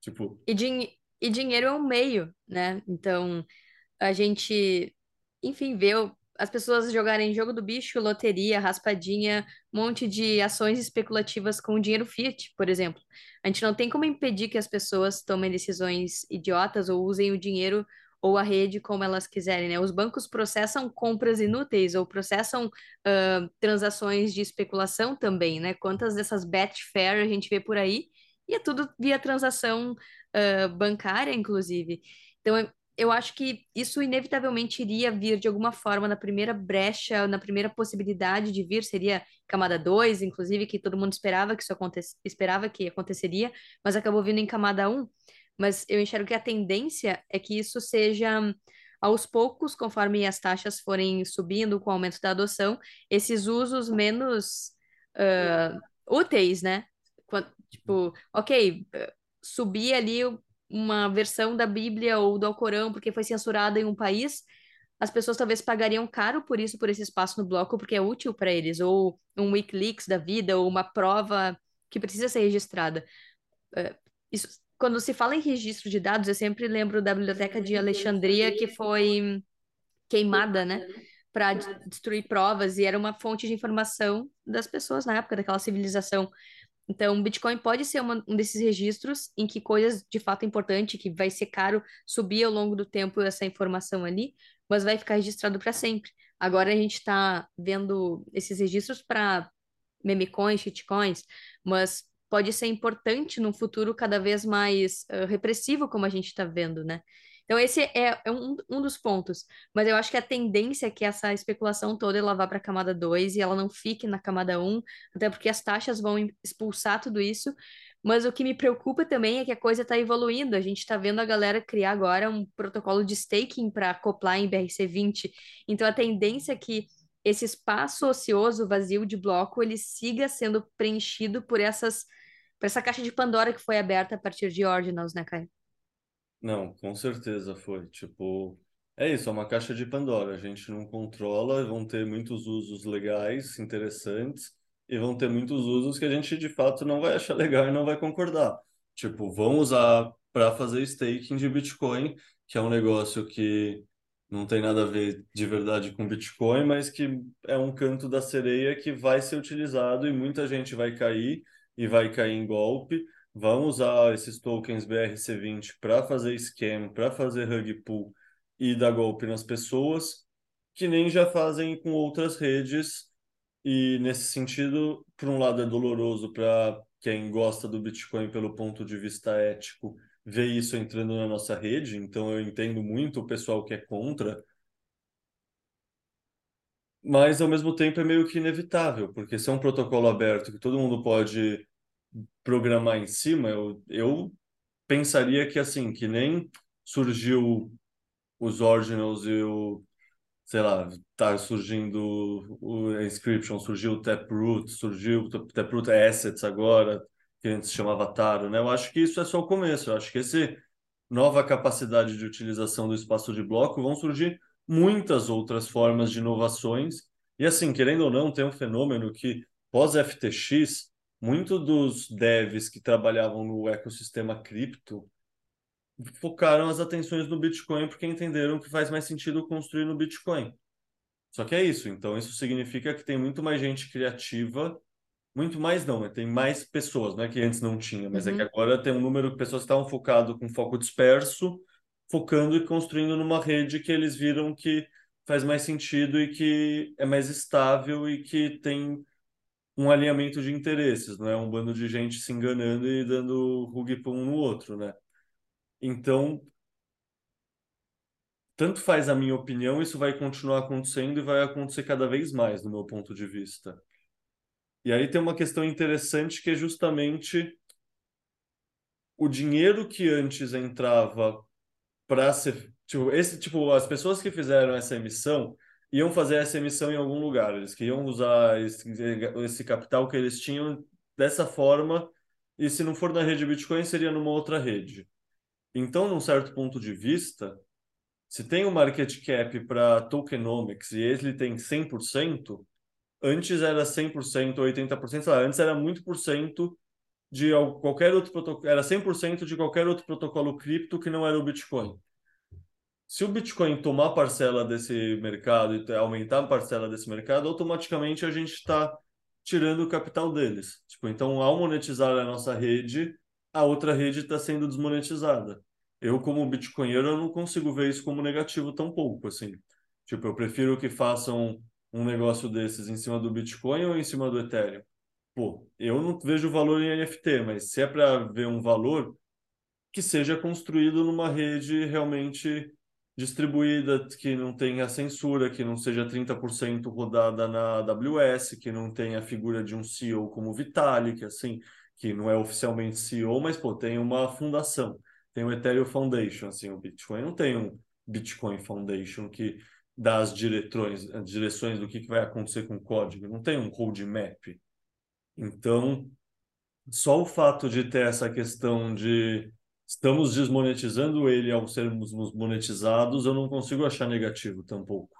Speaker 2: Tipo,
Speaker 1: E, din e dinheiro é um meio, né? Então, a gente, enfim, vê as pessoas jogarem jogo do bicho, loteria, raspadinha, um monte de ações especulativas com dinheiro fiat, por exemplo. A gente não tem como impedir que as pessoas tomem decisões idiotas ou usem o dinheiro ou a rede como elas quiserem, né? Os bancos processam compras inúteis ou processam ah, transações de especulação também, né? Quantas dessas Betfair a gente vê por aí? E é tudo via transação ah, bancária, inclusive. Então, eu acho que isso inevitavelmente iria vir de alguma forma na primeira brecha, na primeira possibilidade de vir, seria camada 2, inclusive, que todo mundo esperava que isso acontecesse, esperava que aconteceria, mas acabou vindo em camada 1. Um. Mas eu enxergo que a tendência é que isso seja aos poucos, conforme as taxas forem subindo com o aumento da adoção, esses usos menos ah, úteis, né? Tipo, ok, eh, subir ali uma versão da Bíblia ou do Alcorão porque foi censurada em um país, as pessoas talvez pagariam caro por isso, por esse espaço no bloco, porque é útil para eles, ou um WikiLeaks da vida, ou uma prova que precisa ser registrada. É, isso, quando se fala em registro de dados, eu sempre lembro da Biblioteca de Alexandria, que foi queimada, né? Para destruir provas, e era uma fonte de informação das pessoas na época daquela civilização. Então, o Bitcoin pode ser uma- um desses registros em que coisas de fato importantes, que vai ser caro subir ao longo do tempo essa informação ali, mas vai ficar registrado para sempre. Agora a gente está vendo esses registros para memecoins, shitcoins, mas pode ser importante num futuro cada vez mais eh, repressivo, como a gente está vendo, né? Então, esse é, é um, um dos pontos. Mas eu acho que a tendência é que essa especulação toda ela vá para a camada 2 e ela não fique na camada 1, até porque as taxas vão expulsar tudo isso. Mas o que me preocupa também é que a coisa está evoluindo. A gente está vendo a galera criar agora um protocolo de staking para acoplar em BRC20. Então, a tendência é que esse espaço ocioso, vazio de bloco, ele siga sendo preenchido por essas, por essa caixa de Pandora que foi aberta a partir de Ordinals, né, Caio?
Speaker 2: Não, com certeza foi. Tipo, é isso, é uma caixa de Pandora. A gente não controla, vão ter muitos usos legais, interessantes, e vão ter muitos usos que a gente de fato não vai achar legal e não vai concordar. Tipo, vão usar para fazer staking de Bitcoin, que é um negócio que não tem nada a ver de verdade com Bitcoin, mas que é um canto da sereia que vai ser utilizado e muita gente vai cair e vai cair em golpe vão usar esses tokens BRC20 para fazer scam, para fazer rug pull e dar golpe nas pessoas, que nem já fazem com outras redes. E nesse sentido, por um lado, é doloroso para quem gosta do Bitcoin pelo ponto de vista ético ver isso entrando na nossa rede. Então, eu entendo muito o pessoal que é contra. Mas, ao mesmo tempo, é meio que inevitável, porque se é um protocolo aberto que todo mundo pode programar em cima, eu, eu pensaria que assim, que nem surgiu os Ordinals e o, sei lá, tá surgindo o Inscription, surgiu o Taproot, surgiu o Taproot Assets agora, que antes se chamava Taro, né? Eu acho que isso é só o começo, eu acho que esse nova capacidade de utilização do espaço de bloco vão surgir muitas outras formas de inovações. E assim, querendo ou não, tem um fenômeno que pós-FTX muito dos devs que trabalhavam no ecossistema cripto focaram as atenções no Bitcoin porque entenderam que faz mais sentido construir no Bitcoin. Só que é isso, então isso significa que tem muito mais gente criativa, muito mais não, né? tem mais pessoas, não é que antes não tinha, mas uhum. é que agora tem um número de pessoas que estavam focado com foco disperso, focando e construindo numa rede que eles viram que faz mais sentido e que é mais estável e que tem um alinhamento de interesses, não é um bando de gente se enganando e dando rug um no outro, né? Então, tanto faz a minha opinião, isso vai continuar acontecendo e vai acontecer cada vez mais, do meu ponto de vista. E aí tem uma questão interessante que é justamente o dinheiro que antes entrava para ser, tipo, esse tipo, as pessoas que fizeram essa emissão iam fazer essa emissão em algum lugar. Eles queriam usar esse, esse capital que eles tinham dessa forma, e se não for na rede Bitcoin, seria numa outra rede. Então, num certo ponto de vista, se tem um market cap para tokenomics e ele tem 100%, antes era 100%, 80%, sei lá, antes era muito por cento de qualquer outro protocolo, era 100% de qualquer outro protocolo cripto que não era o Bitcoin. Se o Bitcoin tomar parcela desse mercado e aumentar a parcela desse mercado, automaticamente a gente está tirando o capital deles. Tipo, então, ao monetizar a nossa rede, a outra rede está sendo desmonetizada. Eu, como bitcoinheiro, eu não consigo ver isso como negativo tão pouco, assim. Tipo, eu prefiro que façam um negócio desses em cima do Bitcoin ou em cima do Ethereum. Pô, eu não vejo valor em NFT, mas se é para ver um valor, que seja construído numa rede realmente distribuída, que não tenha censura, que não seja 30% rodada na AWS, que não tenha a figura de um CEO como Vitalik, assim, que não é oficialmente CEO, mas pô, tem uma fundação, tem o Ethereum Foundation, assim, o Bitcoin não tem um Bitcoin Foundation que dá as direções, as direções do que, que vai acontecer com o código, não tem um roadmap. Então, só o fato de ter essa questão de estamos desmonetizando ele ao sermos monetizados, eu não consigo achar negativo tampouco.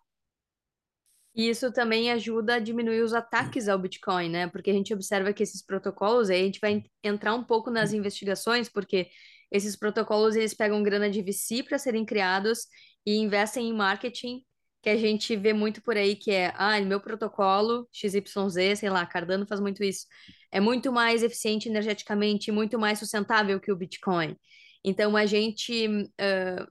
Speaker 1: E isso também ajuda a diminuir os ataques ao Bitcoin, né? Porque a gente observa que esses protocolos, aí a gente vai entrar um pouco nas investigações, porque esses protocolos eles pegam grana de VC para serem criados e investem em marketing, que a gente vê muito por aí, que é, ah, meu protocolo XYZ, sei lá, Cardano faz muito isso, é muito mais eficiente energeticamente, muito mais sustentável que o Bitcoin. Então, a gente. Uh,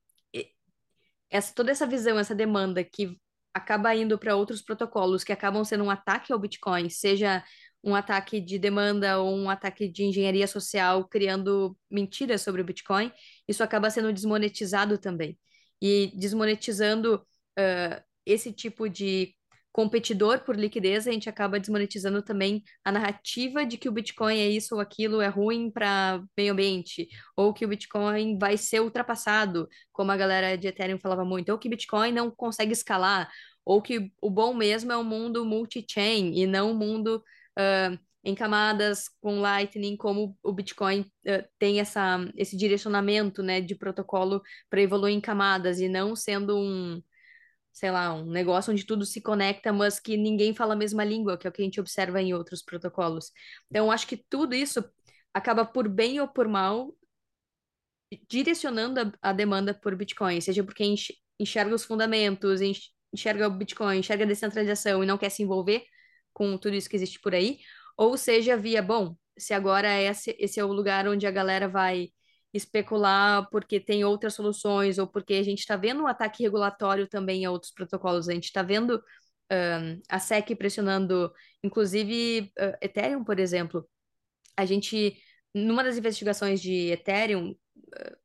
Speaker 1: essa, toda essa visão, essa demanda que acaba indo para outros protocolos que acabam sendo um ataque ao Bitcoin, seja um ataque de demanda ou um ataque de engenharia social criando mentiras sobre o Bitcoin, isso acaba sendo desmonetizado também. E desmonetizando uh, esse tipo de competidor por liquidez, a gente acaba desmonetizando também a narrativa de que o Bitcoin é isso ou aquilo, é ruim para meio ambiente, ou que o Bitcoin vai ser ultrapassado, como a galera de Ethereum falava muito, ou que Bitcoin não consegue escalar, ou que o bom mesmo é um mundo multi-chain e não um mundo uh, em camadas com Lightning, como o Bitcoin uh, tem essa, esse direcionamento né, de protocolo para evoluir em camadas e não sendo um sei lá, um negócio onde tudo se conecta, mas que ninguém fala a mesma língua, que é o que a gente observa em outros protocolos. Então, acho que tudo isso acaba por bem ou por mal direcionando a, a demanda por Bitcoin, seja porque enxerga os fundamentos, enxerga o Bitcoin, enxerga a descentralização e não quer se envolver com tudo isso que existe por aí, ou seja via, bom, se agora esse, esse é o lugar onde a galera vai especular porque tem outras soluções ou porque a gente está vendo um ataque regulatório também a outros protocolos. A gente está vendo a SEC pressionando, inclusive uh, Ethereum, por exemplo. A gente, numa das investigações de Ethereum, uh,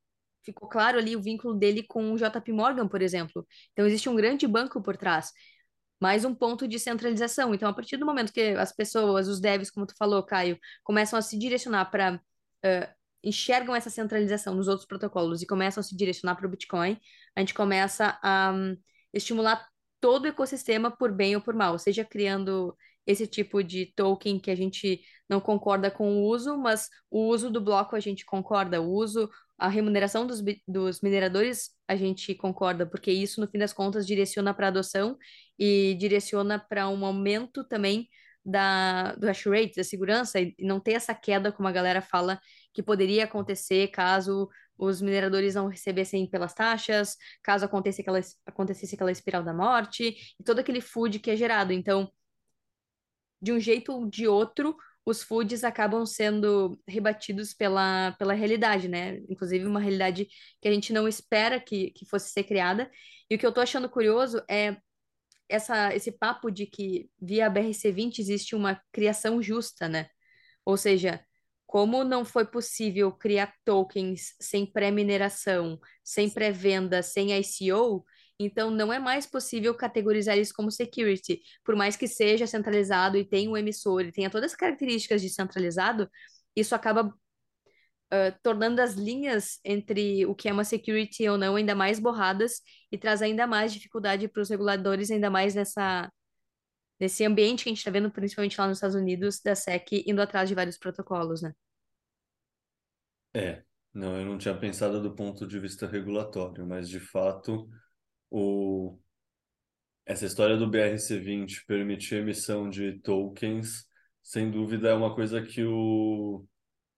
Speaker 1: ficou claro ali o vínculo dele com o JP Morgan, por exemplo. Então, existe um grande banco por trás. Mais um ponto de centralização. Então, a partir do momento que as pessoas, os devs, como tu falou, Caio, começam a se direcionar para uh, enxergam essa centralização nos outros protocolos e começam a se direcionar para o Bitcoin, a gente começa a um, estimular todo o ecossistema por bem ou por mal, seja criando esse tipo de token que a gente não concorda com o uso, mas o uso do bloco a gente concorda, o uso, a remuneração dos, dos mineradores a gente concorda, porque isso, no fim das contas, direciona para adoção e direciona para um aumento também da, do hash rate, da segurança, e não ter essa queda, como a galera fala, que poderia acontecer caso os mineradores não recebessem pelas taxas, caso acontecesse aquela, acontecesse aquela espiral da morte, e todo aquele food que é gerado. Então, de um jeito ou de outro, os foods acabam sendo rebatidos pela, pela realidade, né? Inclusive uma realidade que a gente não espera que, que fosse ser criada. E o que eu tô achando curioso é essa, esse papo de que via BRC20 existe uma criação justa, né? Ou seja, como não foi possível criar tokens sem pré-mineração, sem pré-venda, sem ICO, então não é mais possível categorizar isso como security. Por mais que seja centralizado e tenha um emissor e tenha todas as características de centralizado, isso acaba uh, tornando as linhas entre o que é uma security ou não ainda mais borradas e traz ainda mais dificuldade para os reguladores, ainda mais nessa nesse ambiente que a gente está vendo, principalmente lá nos Estados Unidos, da SEC indo atrás de vários protocolos, né?
Speaker 2: É, não, eu não tinha pensado do ponto de vista regulatório, mas de fato o... essa história do BRC20 permitir emissão de tokens, sem dúvida é uma coisa que o,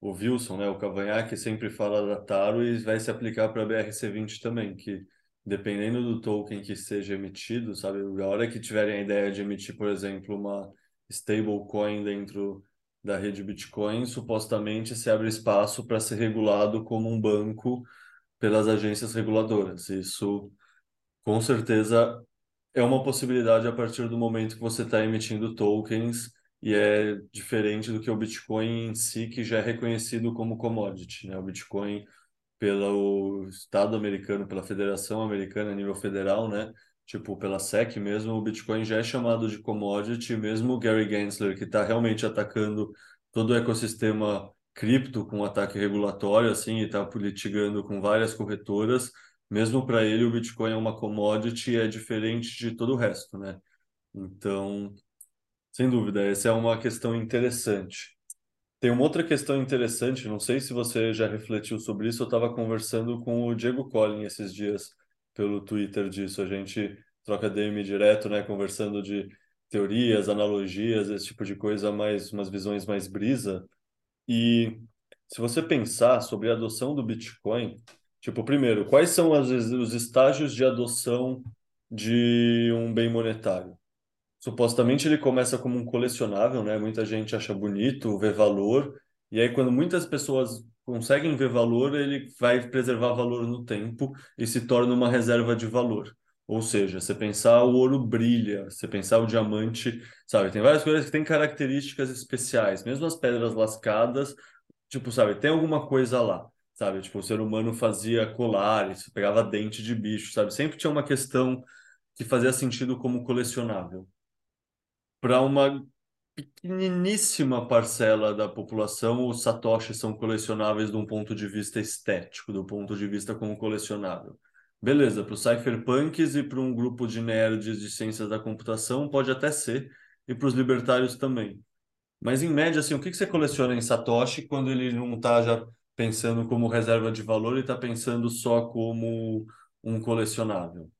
Speaker 2: o Wilson, né, o Cavanhaque sempre fala da Taro e vai se aplicar para a BRC20 também, que dependendo do token que seja emitido, sabe, a hora que tiverem a ideia de emitir, por exemplo, uma stablecoin dentro da rede Bitcoin, supostamente se abre espaço para ser regulado como um banco pelas agências reguladoras. Isso, com certeza, é uma possibilidade a partir do momento que você está emitindo tokens e é diferente do que o Bitcoin em si, que já é reconhecido como commodity. Né? O Bitcoin, pelo Estado americano, pela Federação Americana a nível federal, né? tipo pela SEC mesmo, o Bitcoin já é chamado de commodity, mesmo o Gary Gensler, que está realmente atacando todo o ecossistema cripto com ataque regulatório, assim, e está litigando com várias corretoras, mesmo para ele o Bitcoin é uma commodity e é diferente de todo o resto, né? Então, sem dúvida, essa é uma questão interessante. Tem uma outra questão interessante, não sei se você já refletiu sobre isso, eu estava conversando com o Diego Collin esses dias pelo Twitter disso, a gente troca DM direto, né, conversando de teorias, analogias, esse tipo de coisa, mais umas visões mais brisa. E se você pensar sobre a adoção do Bitcoin, tipo, primeiro, quais são as, os estágios de adoção de um bem monetário? Supostamente ele começa como um colecionável, né? Muita gente acha bonito, vê valor, e aí quando muitas pessoas conseguem ver valor, ele vai preservar valor no tempo e se torna uma reserva de valor. Ou seja, você pensar o ouro brilha, você pensar o diamante, sabe? Tem várias coisas que têm características especiais, mesmo as pedras lascadas, tipo, sabe, tem alguma coisa lá, sabe? Tipo, o ser humano fazia colares, pegava dente de bicho, sabe? Sempre tinha uma questão que fazia sentido como colecionável para uma pequeniníssima parcela da população, os satoshis são colecionáveis de um ponto de vista estético, do ponto de vista como colecionável. Beleza, para os cypherpunks e para um grupo de nerds de ciências da computação pode até ser, e para os libertários também. Mas em média, assim, o que você coleciona em satoshi quando ele não está já pensando como reserva de valor e está pensando só como um colecionável?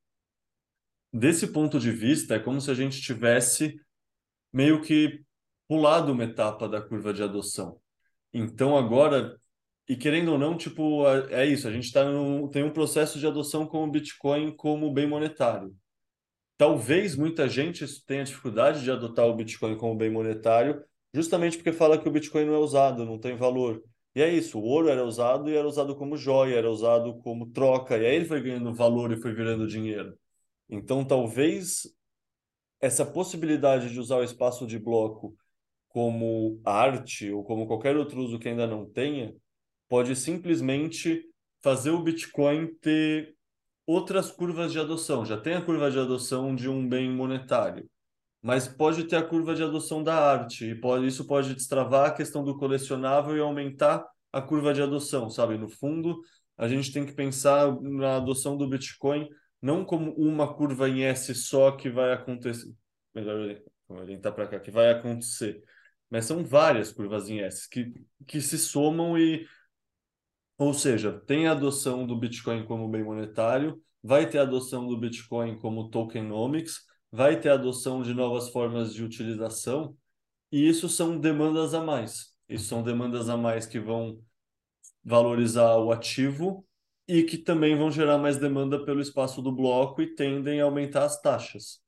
Speaker 2: Desse ponto de vista, é como se a gente tivesse meio que pulado uma etapa da curva de adoção. Então agora, e querendo ou não, tipo, é isso, a gente tá no, tem um processo de adoção com o Bitcoin como bem monetário. Talvez muita gente tenha dificuldade de adotar o Bitcoin como bem monetário, justamente porque fala que o Bitcoin não é usado, não tem valor. E é isso, o ouro era usado e era usado como joia, era usado como troca, e aí ele foi ganhando valor e foi virando dinheiro. Então, talvez essa possibilidade de usar o espaço de bloco como arte ou como qualquer outro uso que ainda não tenha, pode simplesmente fazer o Bitcoin ter outras curvas de adoção. Já tem a curva de adoção de um bem monetário, mas pode ter a curva de adoção da arte, e pode, isso pode destravar a questão do colecionável e aumentar a curva de adoção, sabe? No fundo, a gente tem que pensar na adoção do Bitcoin não como uma curva em S só que vai acontecer, melhor orientar para cá, que vai acontecer, mas são várias curvas em S que, que se somam e, ou seja, tem a adoção do Bitcoin como bem monetário, vai ter a adoção do Bitcoin como tokenomics, vai ter a adoção de novas formas de utilização, e isso são demandas a mais. Isso são demandas a mais que vão valorizar o ativo e que também vão gerar mais demanda pelo espaço do bloco e tendem a aumentar as taxas.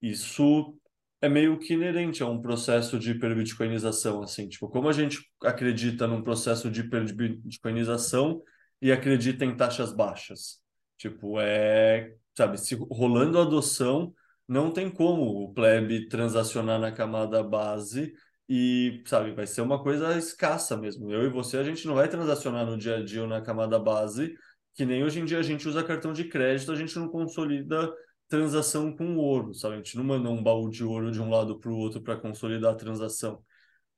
Speaker 2: Isso é meio que inerente a um processo de hiperbitcoinização, assim, tipo, como a gente acredita num processo de hiperbitcoinização e acredita em taxas baixas. Tipo, é, sabe, se rolando a adoção, não tem como o plebe transacionar na camada base e, sabe, vai ser uma coisa escassa mesmo. Eu e você, a gente não vai transacionar no dia a dia ou na camada base que nem hoje em dia a gente usa cartão de crédito, a gente não consolida transação com ouro, sabe? A gente não manda um baú de ouro de um lado para o outro para consolidar a transação.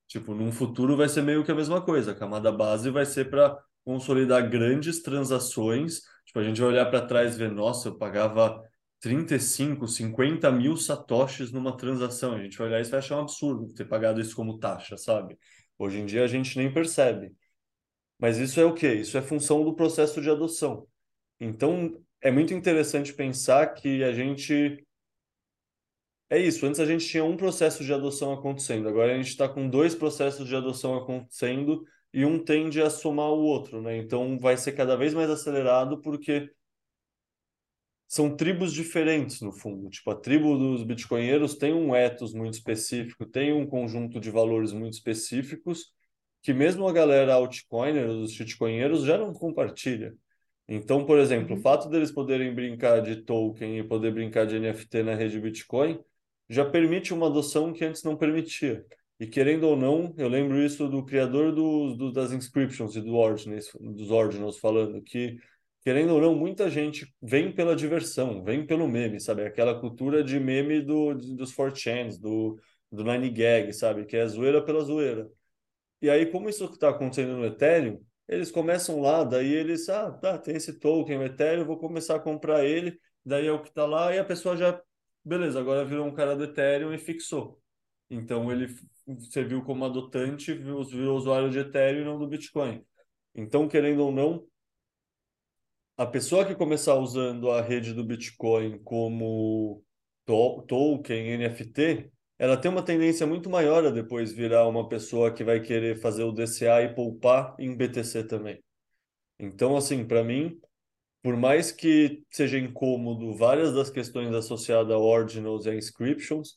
Speaker 2: Tipo, num futuro vai ser meio que a mesma coisa. A camada base vai ser para consolidar grandes transações. Tipo, a gente vai olhar para trás e ver, nossa, eu pagava 35, 50 mil satoshis numa transação. A gente vai olhar e vai achar um absurdo ter pagado isso como taxa, sabe? Hoje em dia a gente nem percebe. Mas isso é o quê? Isso é função do processo de adoção. Então, é muito interessante pensar que a gente. É isso, antes a gente tinha um processo de adoção acontecendo, agora a gente está com dois processos de adoção acontecendo e um tende a somar o outro, né? Então vai ser cada vez mais acelerado porque são tribos diferentes no fundo. Tipo, a tribo dos bitcoinheiros tem um ethos muito específico, tem um conjunto de valores muito específicos que mesmo a galera altcoiner, os shitcoinheiros, já não compartilha. Então, por exemplo, uhum. o fato deles poderem brincar de token e poder brincar de NFT na rede Bitcoin já permite uma adoção que antes não permitia. E querendo ou não, eu lembro isso do criador do, do das inscriptions e do ordinals, dos ordinals falando que querendo ou não, muita gente vem pela diversão, vem pelo meme, sabe? Aquela cultura de meme do, dos 4chans, do, do 9gag, sabe? Que é zoeira pela zoeira. E aí, como isso está acontecendo no Ethereum, eles começam lá, daí eles, ah, tá, tem esse token, o Ethereum, vou começar a comprar ele, daí é o que está lá, e a pessoa já, beleza, agora virou um cara do Ethereum e fixou. Então ele serviu como adotante, virou usuário de Ethereum e não do Bitcoin. Então, querendo ou não, a pessoa que começar usando a rede do Bitcoin como to token, NFT, ela tem uma tendência muito maior a depois virar uma pessoa que vai querer fazer o DCA e poupar em BTC também. Então, assim, para mim, por mais que seja incômodo várias das questões associadas a ordinals e a inscriptions,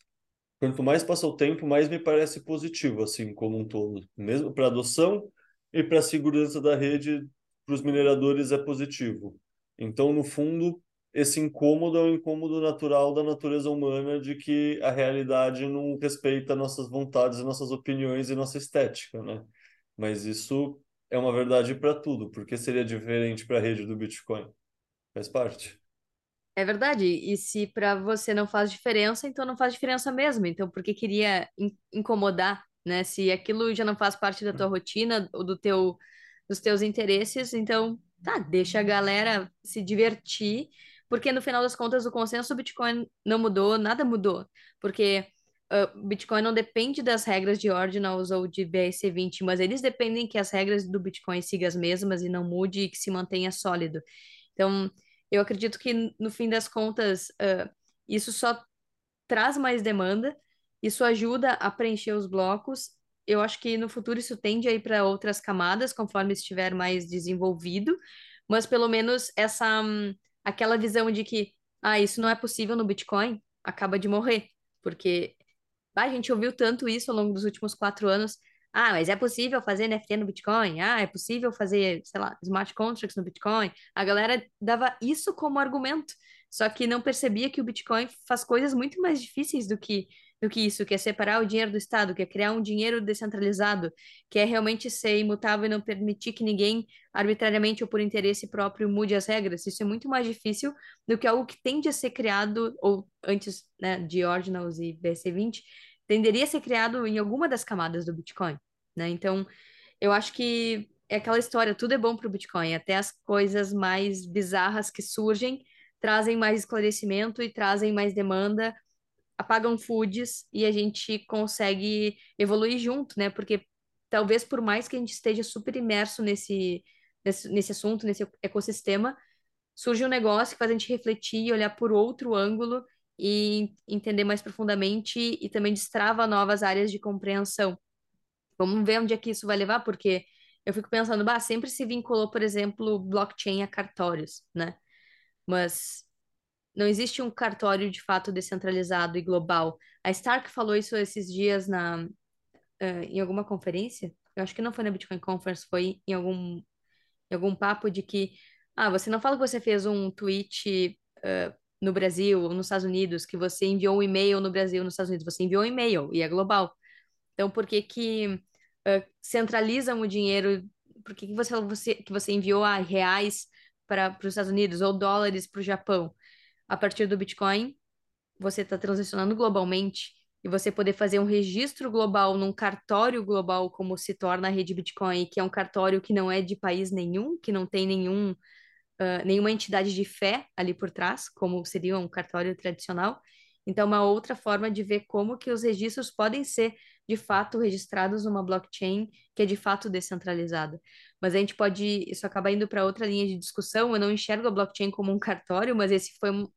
Speaker 2: quanto mais passa o tempo, mais me parece positivo, assim, como um todo. Mesmo para adoção e para a segurança da rede, para os mineradores é positivo. Então, no fundo, esse incômodo é um incômodo natural da natureza humana de que a realidade não respeita nossas vontades, nossas opiniões e nossa estética, né? Mas isso é uma verdade para tudo. Por que seria diferente para a rede do Bitcoin? Faz parte.
Speaker 1: É verdade. E se para você não faz diferença, então não faz diferença mesmo. Então, por que queria in incomodar, né? Se aquilo já não faz parte da tua rotina ou do teu dos teus interesses, então tá, deixa a galera se divertir porque no final das contas o consenso do Bitcoin não mudou, nada mudou, porque uh, Bitcoin não depende das regras de Ordinals ou de BSC20, mas eles dependem que as regras do Bitcoin sigam as mesmas e não mude e que se mantenha sólido. Então, eu acredito que no fim das contas, uh, isso só traz mais demanda, isso ajuda a preencher os blocos. Eu acho que no futuro isso tende a ir para outras camadas, conforme estiver mais desenvolvido, mas pelo menos essa. Um, aquela visão de que, ah, isso não é possível no Bitcoin, acaba de morrer. Porque ah, a gente ouviu tanto isso ao longo dos últimos quatro anos. Ah, mas é possível fazer NFT no Bitcoin? Ah, é possível fazer, sei lá, smart contracts no Bitcoin? A galera dava isso como argumento, só que não percebia que o Bitcoin faz coisas muito mais difíceis do que do que isso, que é separar o dinheiro do Estado, que é criar um dinheiro descentralizado, que é realmente ser imutável e não permitir que ninguém, arbitrariamente ou por interesse próprio, mude as regras. Isso é muito mais difícil do que algo que tende a ser criado, ou antes né, de Ordinals e BC20, tenderia a ser criado em alguma das camadas do Bitcoin. Né? Então, eu acho que é aquela história, tudo é bom para o Bitcoin, até as coisas mais bizarras que surgem trazem mais esclarecimento e trazem mais demanda apagam foods e a gente consegue evoluir junto, né? Porque talvez por mais que a gente esteja super imerso nesse, nesse, nesse assunto, nesse ecossistema, surge um negócio que faz a gente refletir e olhar por outro ângulo e entender mais profundamente e também destrava novas áreas de compreensão. Vamos ver onde é que isso vai levar, porque eu fico pensando, bah, sempre se vinculou, por exemplo, blockchain a cartórios, né? Mas não existe um cartório de fato descentralizado e global. A Stark falou isso esses dias na, uh, em alguma conferência. Eu acho que não foi na Bitcoin Conference, foi em algum, em algum papo de que ah, você não fala que você fez um tweet uh, no Brasil ou nos Estados Unidos, que você enviou um e-mail no Brasil nos Estados Unidos, você enviou um e-mail e é global. Então, por que que uh, centralizam o dinheiro? Por que, que você você, que você enviou a reais para os Estados Unidos ou dólares para o Japão? A partir do Bitcoin, você está transacionando globalmente e você poder fazer um registro global num cartório global, como se torna a rede Bitcoin, que é um cartório que não é de país nenhum, que não tem nenhum, uh, nenhuma entidade de fé ali por trás, como seria um cartório tradicional. Então, uma outra forma de ver como que os registros podem ser de fato registrados numa blockchain que é de fato descentralizada. Mas a gente pode, isso acaba indo para outra linha de discussão. Eu não enxergo a blockchain como um [laughs] cartório, mas esse foi um,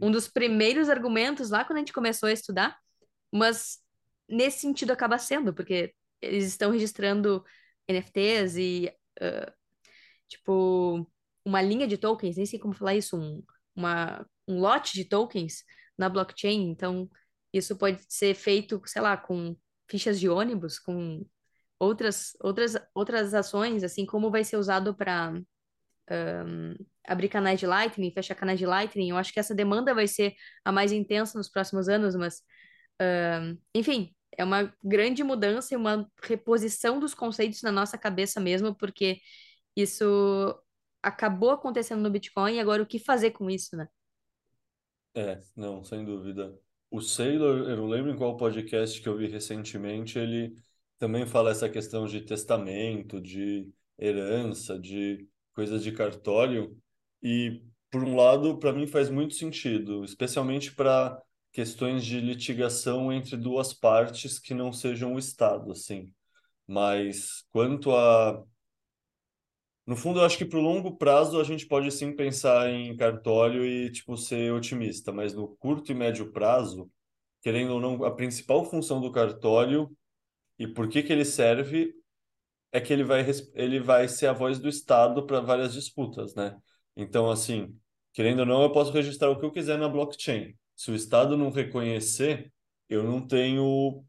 Speaker 1: um dos primeiros argumentos lá quando a gente começou a estudar. Mas nesse sentido acaba sendo, porque eles estão registrando NFTs e, uh, tipo, uma linha de tokens, nem sei como falar isso, um, uma, um lote de tokens na blockchain. Então, isso pode ser feito, sei lá, com fichas de ônibus, com outras, outras, outras ações, assim como vai ser usado para um, abrir canais de Lightning, fechar canais de Lightning. Eu acho que essa demanda vai ser a mais intensa nos próximos anos, mas, um, enfim, é uma grande mudança e uma reposição dos conceitos na nossa cabeça mesmo, porque isso acabou acontecendo no Bitcoin e agora o que fazer com isso, né?
Speaker 2: É, não, sem dúvida. O Saylor, eu não lembro em qual podcast que eu vi recentemente, ele também fala essa questão de testamento, de herança, de coisas de cartório. E, por um lado, para mim faz muito sentido, especialmente para questões de litigação entre duas partes que não sejam o Estado, assim. Mas quanto a no fundo, eu acho que para o longo prazo a gente pode sim pensar em cartório e tipo ser otimista, mas no curto e médio prazo, querendo ou não, a principal função do cartório e por que que ele serve é que ele vai ele vai ser a voz do Estado para várias disputas, né? Então, assim, querendo ou não, eu posso registrar o que eu quiser na blockchain. Se o Estado não reconhecer, eu não tenho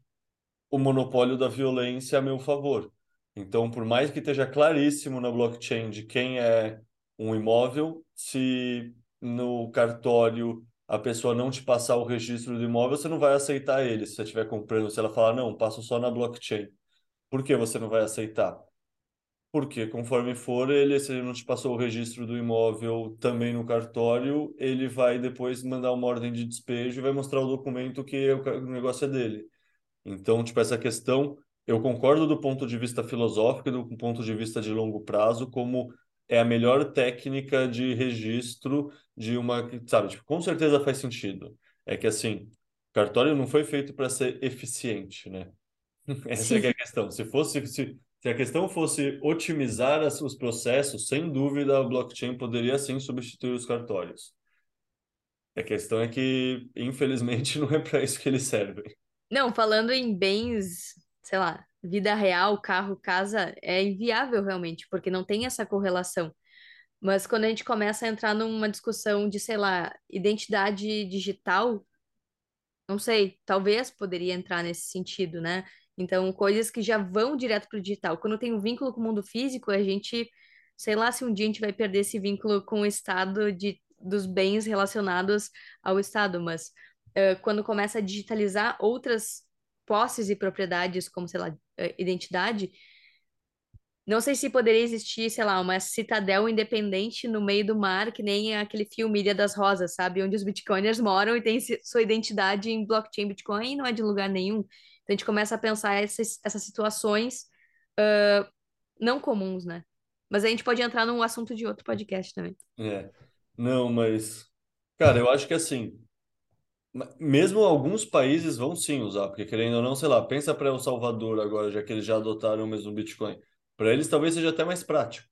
Speaker 2: o monopólio da violência a meu favor. Então, por mais que esteja claríssimo na blockchain de quem é um imóvel, se no cartório a pessoa não te passar o registro do imóvel, você não vai aceitar ele. Se você estiver comprando, se ela falar, não, passo só na blockchain. Por que você não vai aceitar? Porque conforme for ele, se ele não te passou o registro do imóvel também no cartório, ele vai depois mandar uma ordem de despejo e vai mostrar o documento que o negócio é dele. Então, tipo, essa questão eu concordo do ponto de vista filosófico e do ponto de vista de longo prazo, como é a melhor técnica de registro de uma, sabe, tipo, com certeza faz sentido. É que assim, cartório não foi feito para ser eficiente, né? [laughs] Essa é, é a questão. Se fosse se, se a questão fosse otimizar os processos, sem dúvida a blockchain poderia sim substituir os cartórios. A questão é que, infelizmente, [laughs] não é para isso que eles servem.
Speaker 1: Não, falando em bens sei lá, vida real, carro, casa, é inviável realmente, porque não tem essa correlação. Mas quando a gente começa a entrar numa discussão de, sei lá, identidade digital, não sei, talvez poderia entrar nesse sentido, né? Então, coisas que já vão direto para o digital. Quando tem um vínculo com o mundo físico, a gente, sei lá se um dia a gente vai perder esse vínculo com o estado de, dos bens relacionados ao Estado, mas uh, quando começa a digitalizar outras posses e propriedades como, sei lá, eh, identidade, não sei se poderia existir, sei lá, uma citadel independente no meio do mar, que nem aquele filme Ilha das Rosas, sabe? Onde os bitcoiners moram e têm sua identidade em blockchain Bitcoin e não é de lugar nenhum. Então a gente começa a pensar essas, essas situações uh, não comuns, né? Mas a gente pode entrar num assunto de outro podcast também.
Speaker 2: É. Não, mas. Cara, eu acho que assim, mesmo alguns países vão sim usar, porque querendo ou não, sei lá, pensa para El Salvador agora, já que eles já adotaram o mesmo Bitcoin. Para eles talvez seja até mais prático.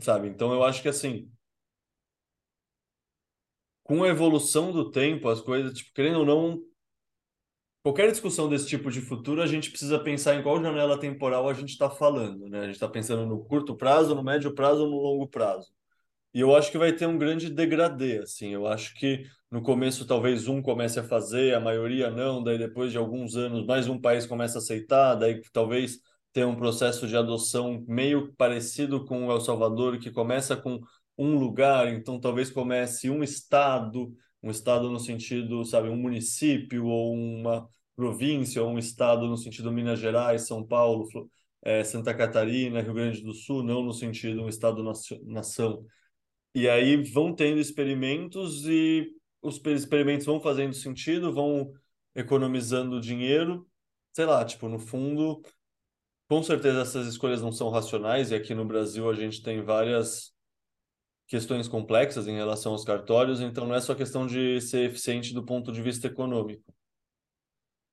Speaker 2: Sabe? Então eu acho que assim, com a evolução do tempo, as coisas, tipo, querendo ou não, qualquer discussão desse tipo de futuro, a gente precisa pensar em qual janela temporal a gente está falando, né? A gente está pensando no curto prazo, no médio prazo ou no longo prazo. E eu acho que vai ter um grande degradê, assim. Eu acho que no começo talvez um comece a fazer, a maioria não, daí depois de alguns anos mais um país começa a aceitar, daí talvez tenha um processo de adoção meio parecido com o El Salvador, que começa com um lugar, então talvez comece um estado, um estado no sentido, sabe, um município ou uma província, ou um estado no sentido Minas Gerais, São Paulo, é, Santa Catarina, Rio Grande do Sul, não no sentido um estado-nação. E aí vão tendo experimentos e os experimentos vão fazendo sentido, vão economizando dinheiro. Sei lá, tipo, no fundo, com certeza essas escolhas não são racionais, e aqui no Brasil a gente tem várias questões complexas em relação aos cartórios, então não é só questão de ser eficiente do ponto de vista econômico.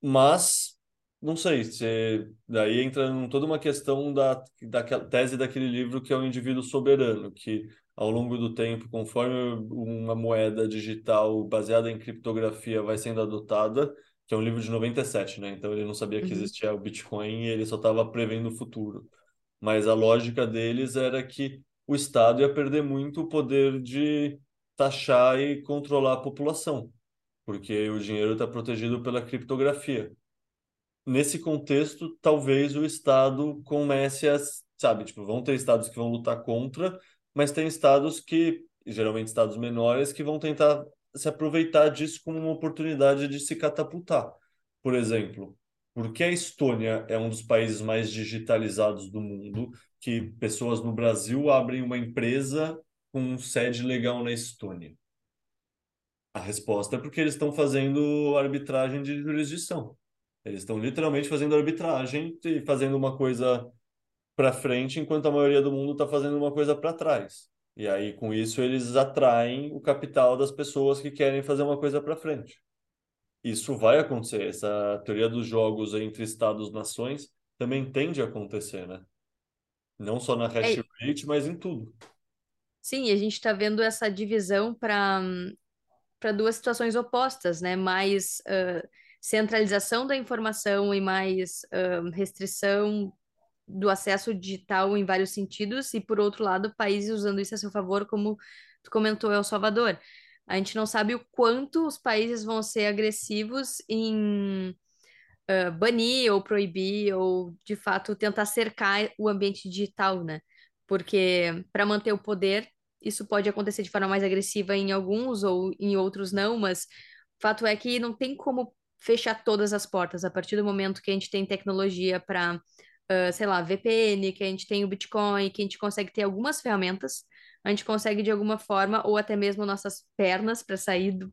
Speaker 2: Mas, não sei, se daí entra em toda uma questão da, da tese daquele livro que é o indivíduo soberano, que ao longo do tempo, conforme uma moeda digital baseada em criptografia vai sendo adotada, que é um livro de 97, né? Então ele não sabia que uhum. existia o Bitcoin e ele só estava prevendo o futuro. mas a lógica deles era que o Estado ia perder muito o poder de taxar e controlar a população, porque o dinheiro está protegido pela criptografia. Nesse contexto, talvez o Estado comece a, sabe, tipo, vão ter estados que vão lutar contra, mas tem estados que, geralmente estados menores, que vão tentar se aproveitar disso como uma oportunidade de se catapultar. Por exemplo, porque a Estônia é um dos países mais digitalizados do mundo, que pessoas no Brasil abrem uma empresa com sede legal na Estônia? A resposta é porque eles estão fazendo arbitragem de jurisdição. Eles estão literalmente fazendo arbitragem e fazendo uma coisa para frente, enquanto a maioria do mundo está fazendo uma coisa para trás. E aí, com isso, eles atraem o capital das pessoas que querem fazer uma coisa para frente. Isso vai acontecer. Essa teoria dos jogos entre estados-nações também tende a acontecer, né? Não só na hash
Speaker 1: É,
Speaker 2: rate, mas em tudo.
Speaker 1: sim, a gente está vendo essa divisão para para duas situações opostas, né? Mais ah, centralização da informação e mais ah, restrição do acesso digital em vários sentidos, e por outro lado, países usando isso a seu favor, como tu comentou, El Salvador. A gente não sabe o quanto os países vão ser agressivos em uh, banir ou proibir ou de fato tentar cercar o ambiente digital, né? Porque para manter o poder, isso pode acontecer de forma mais agressiva em alguns ou em outros não, mas o fato é que não tem como fechar todas as portas a partir do momento que a gente tem tecnologia para, uh, sei lá, VPN, que a gente tem o Bitcoin, que a gente consegue ter algumas ferramentas, a gente consegue de alguma forma, ou até mesmo nossas pernas para sair do,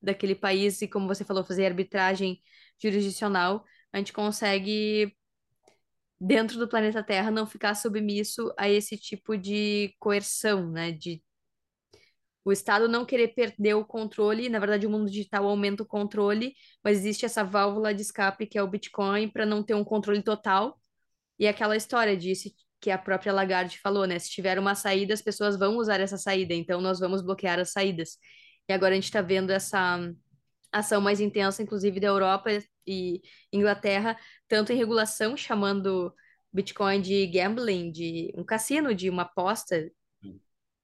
Speaker 1: daquele país e, como você falou, fazer arbitragem jurisdicional, a gente consegue, dentro do planeta Terra, não ficar submisso a esse tipo de coerção, né? De o Estado não querer perder o controle, na verdade, o mundo digital aumenta o controle, mas existe essa válvula de escape que é o Bitcoin para não ter um controle total. E aquela história disse que a própria Lagarde falou, né? Se tiver uma saída, as pessoas vão usar essa saída, então nós vamos bloquear as saídas. E agora a gente está vendo essa ação mais intensa, inclusive da Europa e Inglaterra, tanto em regulação, chamando Bitcoin de gambling, de um cassino, de uma aposta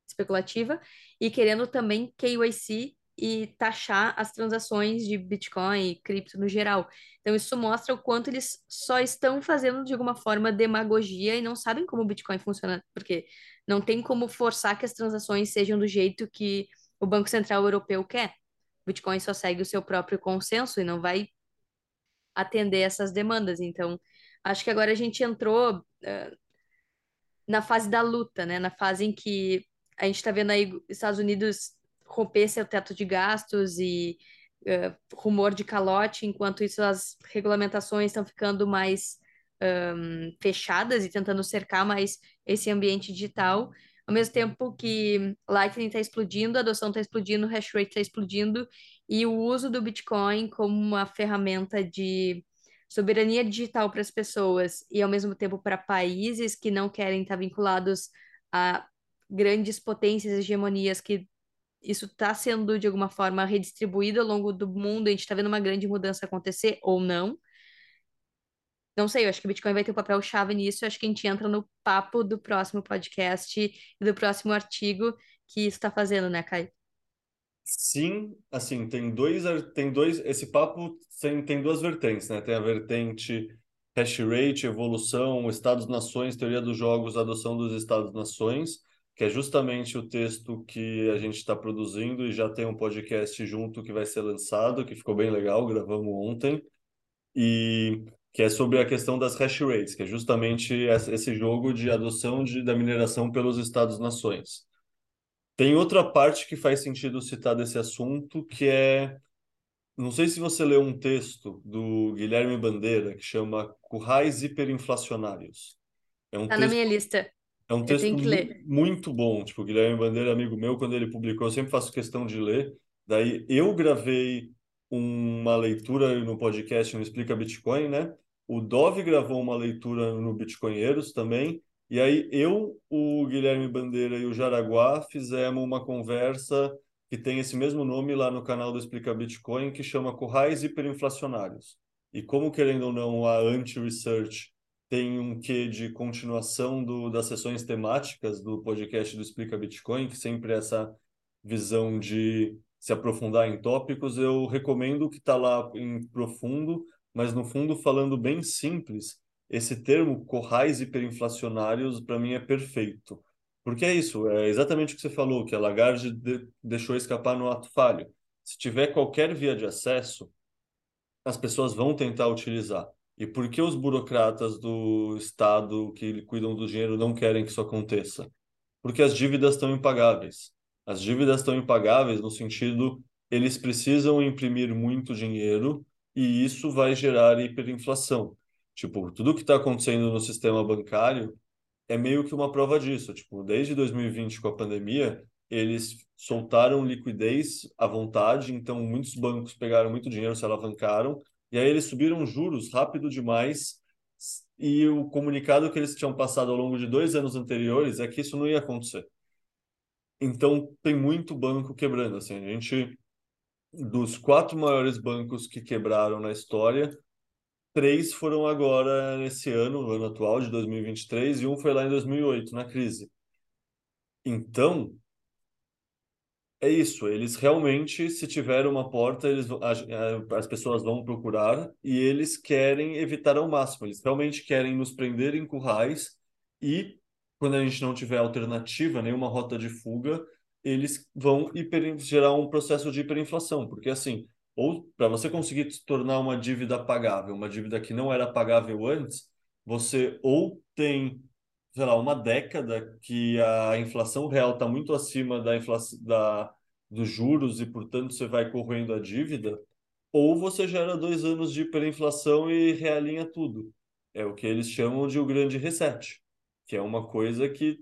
Speaker 1: especulativa, e querendo também KYC e taxar as transações de Bitcoin e cripto no geral. Então, isso mostra o quanto eles só estão fazendo de alguma forma demagogia e não sabem como o Bitcoin funciona, porque não tem como forçar que as transações sejam do jeito que o Banco Central Europeu quer. O Bitcoin só segue o seu próprio consenso e não vai atender essas demandas. Então, acho que agora a gente entrou uh, na fase da luta, né? Na fase em que a gente está vendo aí Estados Unidos romper seu teto de gastos e uh, rumor de calote, enquanto isso as regulamentações estão ficando mais um, fechadas e tentando cercar mais esse ambiente digital, ao mesmo tempo que Lightning está explodindo, a adoção está explodindo, o hash rate está explodindo, e o uso do Bitcoin como uma ferramenta de soberania digital para as pessoas e ao mesmo tempo para países que não querem estar vinculados a grandes potências, hegemonias que isso está sendo de alguma forma redistribuído ao longo do mundo, a gente está vendo uma grande mudança acontecer ou não. Não sei, eu acho que o Bitcoin vai ter um papel chave nisso. Eu acho que a gente entra no papo do próximo podcast e do próximo artigo que isso está fazendo, né, Caio?
Speaker 2: Sim, assim, tem dois, tem dois, esse papo tem, tem duas vertentes, né? Tem a vertente hash rate, evolução, Estados-nações, teoria dos jogos, adoção dos Estados-nações, que é justamente o texto que a gente está produzindo e já tem um podcast junto que vai ser lançado, que ficou bem legal, gravamos ontem, e que é sobre a questão das hash rates, que é justamente esse jogo de adoção de, da mineração pelos Estados-nações. Tem outra parte que faz sentido citar desse assunto, que é. Não sei se você leu um texto do Guilherme Bandeira que chama Currais Hiperinflacionários.
Speaker 1: É um tá texto, na minha lista.
Speaker 2: É um texto muito bom. Tipo, o Guilherme Bandeira, amigo meu, quando ele publicou, eu sempre faço questão de ler. Daí eu gravei uma leitura no podcast no Explica Bitcoin, né? O Dove gravou uma leitura no Bitcoinheiros também. E aí eu, o Guilherme Bandeira e o Jaraguá fizemos uma conversa que tem esse mesmo nome lá no canal do Explica Bitcoin, que chama Currais Hiperinflacionários. E como, querendo ou não, a Anti-Research tem um quê de continuação do, das sessões temáticas do podcast do Explica Bitcoin, que sempre é essa visão de se aprofundar em tópicos. Eu recomendo que está lá em profundo, mas no fundo, falando bem simples, esse termo corrais hiperinflacionários, para mim, é perfeito. Porque é isso, é exatamente o que você falou, que a Lagarde de, deixou escapar no ato falho. Se tiver qualquer via de acesso, as pessoas vão tentar utilizar. E por que os burocratas do Estado que cuidam do dinheiro não querem que isso aconteça? Porque as dívidas estão impagáveis. As dívidas estão impagáveis no sentido eles precisam imprimir muito dinheiro e isso vai gerar hiperinflação. Tipo, tudo que está acontecendo no sistema bancário é meio que uma prova disso. Tipo, desde 2020 com a pandemia, eles soltaram liquidez à vontade, então muitos bancos pegaram muito dinheiro, se alavancaram, e aí eles subiram juros rápido demais. E o comunicado que eles tinham passado ao longo de dois anos anteriores é que isso não ia acontecer. Então tem muito banco quebrando. Assim, a gente dos quatro maiores bancos que quebraram na história, três foram agora nesse ano, no ano atual de 2023, e um foi lá em 2008, na crise. Então, é isso, eles realmente, se tiver uma porta, eles, as, as pessoas vão procurar e eles querem evitar ao máximo. Eles realmente querem nos prender em currais e, quando a gente não tiver alternativa, nenhuma rota de fuga, eles vão hiper, gerar um processo de hiperinflação. Porque, assim, ou para você conseguir se tornar uma dívida pagável, uma dívida que não era pagável antes, você ou tem sei lá, uma década que a inflação real está muito acima da inflação da, dos juros e, portanto, você vai correndo a dívida, ou você gera dois anos de hiperinflação e realinha tudo. É o que eles chamam de o grande reset, que é uma coisa que,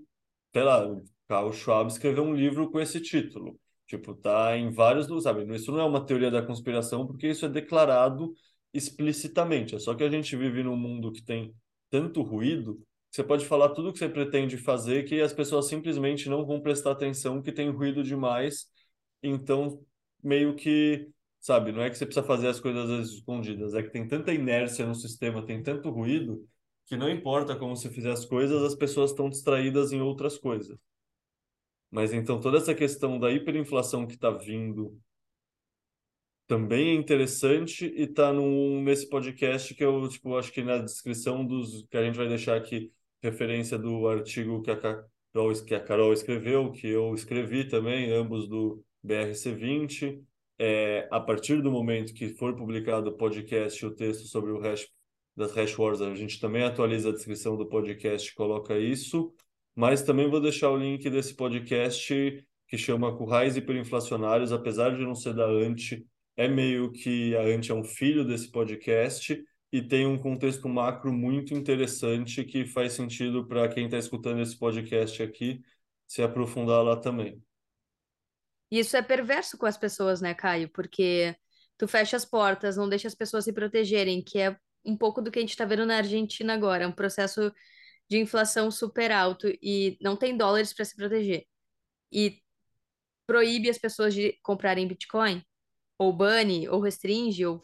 Speaker 2: sei lá, o Carl Schwab escreveu um livro com esse título. Tipo, tá em vários, sabe? Isso não é uma teoria da conspiração, porque isso é declarado explicitamente. É só que a gente vive num mundo que tem tanto ruído você pode falar tudo o que você pretende fazer que as pessoas simplesmente não vão prestar atenção, que tem ruído demais. Então, meio que, sabe, não é que você precisa fazer as coisas às escondidas, é que tem tanta inércia no sistema, tem tanto ruído, que não importa como você fizer as coisas, as pessoas estão distraídas em outras coisas. Mas então toda essa questão da hiperinflação que está vindo também é interessante e está nesse podcast que eu tipo, acho que na descrição dos que a gente vai deixar aqui referência do artigo que a, Carol, que a Carol escreveu, que eu escrevi também, ambos do BRC20. É, a partir do momento que for publicado o podcast o texto sobre o hash das hash wars, a gente também atualiza a descrição do podcast, coloca isso, mas também vou deixar o link desse podcast que chama Currais Hiperinflacionários, apesar de não ser da Ante, é meio que a Ante é um filho desse podcast, e tem um contexto macro muito interessante que faz sentido para quem está escutando esse podcast aqui se aprofundar lá também.
Speaker 1: Isso é perverso com as pessoas, né, Caio? Porque tu fecha as portas, não deixa as pessoas se protegerem, que é um pouco do que a gente está vendo na Argentina agora, um processo de inflação super alto e não tem dólares para se proteger. E proíbe as pessoas de comprarem Bitcoin, ou bane, ou restringe, ou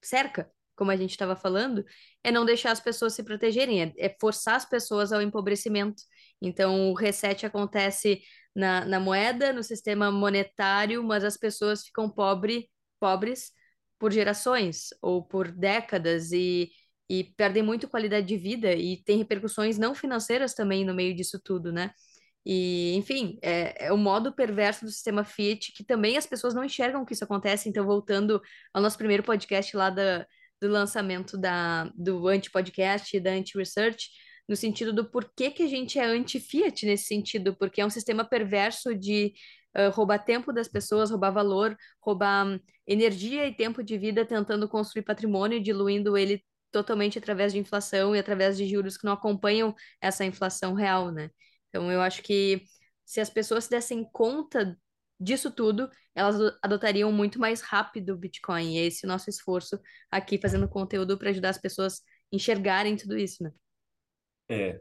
Speaker 1: cerca como a gente estava falando, é não deixar as pessoas se protegerem, é, é, forçar as pessoas ao empobrecimento. Então, o reset acontece na, na moeda, no sistema monetário, mas as pessoas ficam pobre, pobres por gerações ou por décadas e, e perdem muito qualidade de vida e tem repercussões não financeiras também no meio disso tudo, né? E, enfim, é, é o modo perverso do sistema Fiat que também as pessoas não enxergam que isso acontece. Então, voltando ao nosso primeiro podcast lá da, do lançamento da, do anti-podcast e da anti-research, no sentido do porquê que a gente é anti-fiat nesse sentido, porque é um sistema perverso de uh, roubar tempo das pessoas, roubar valor, roubar um, energia e tempo de vida, tentando construir patrimônio, diluindo ele totalmente através de inflação e através de juros que não acompanham essa inflação real, né? Então, eu acho que se as pessoas se dessem conta disso tudo, elas adotariam muito mais rápido o Bitcoin. E é esse o nosso esforço aqui fazendo conteúdo para ajudar as pessoas enxergarem tudo isso, né?
Speaker 2: É,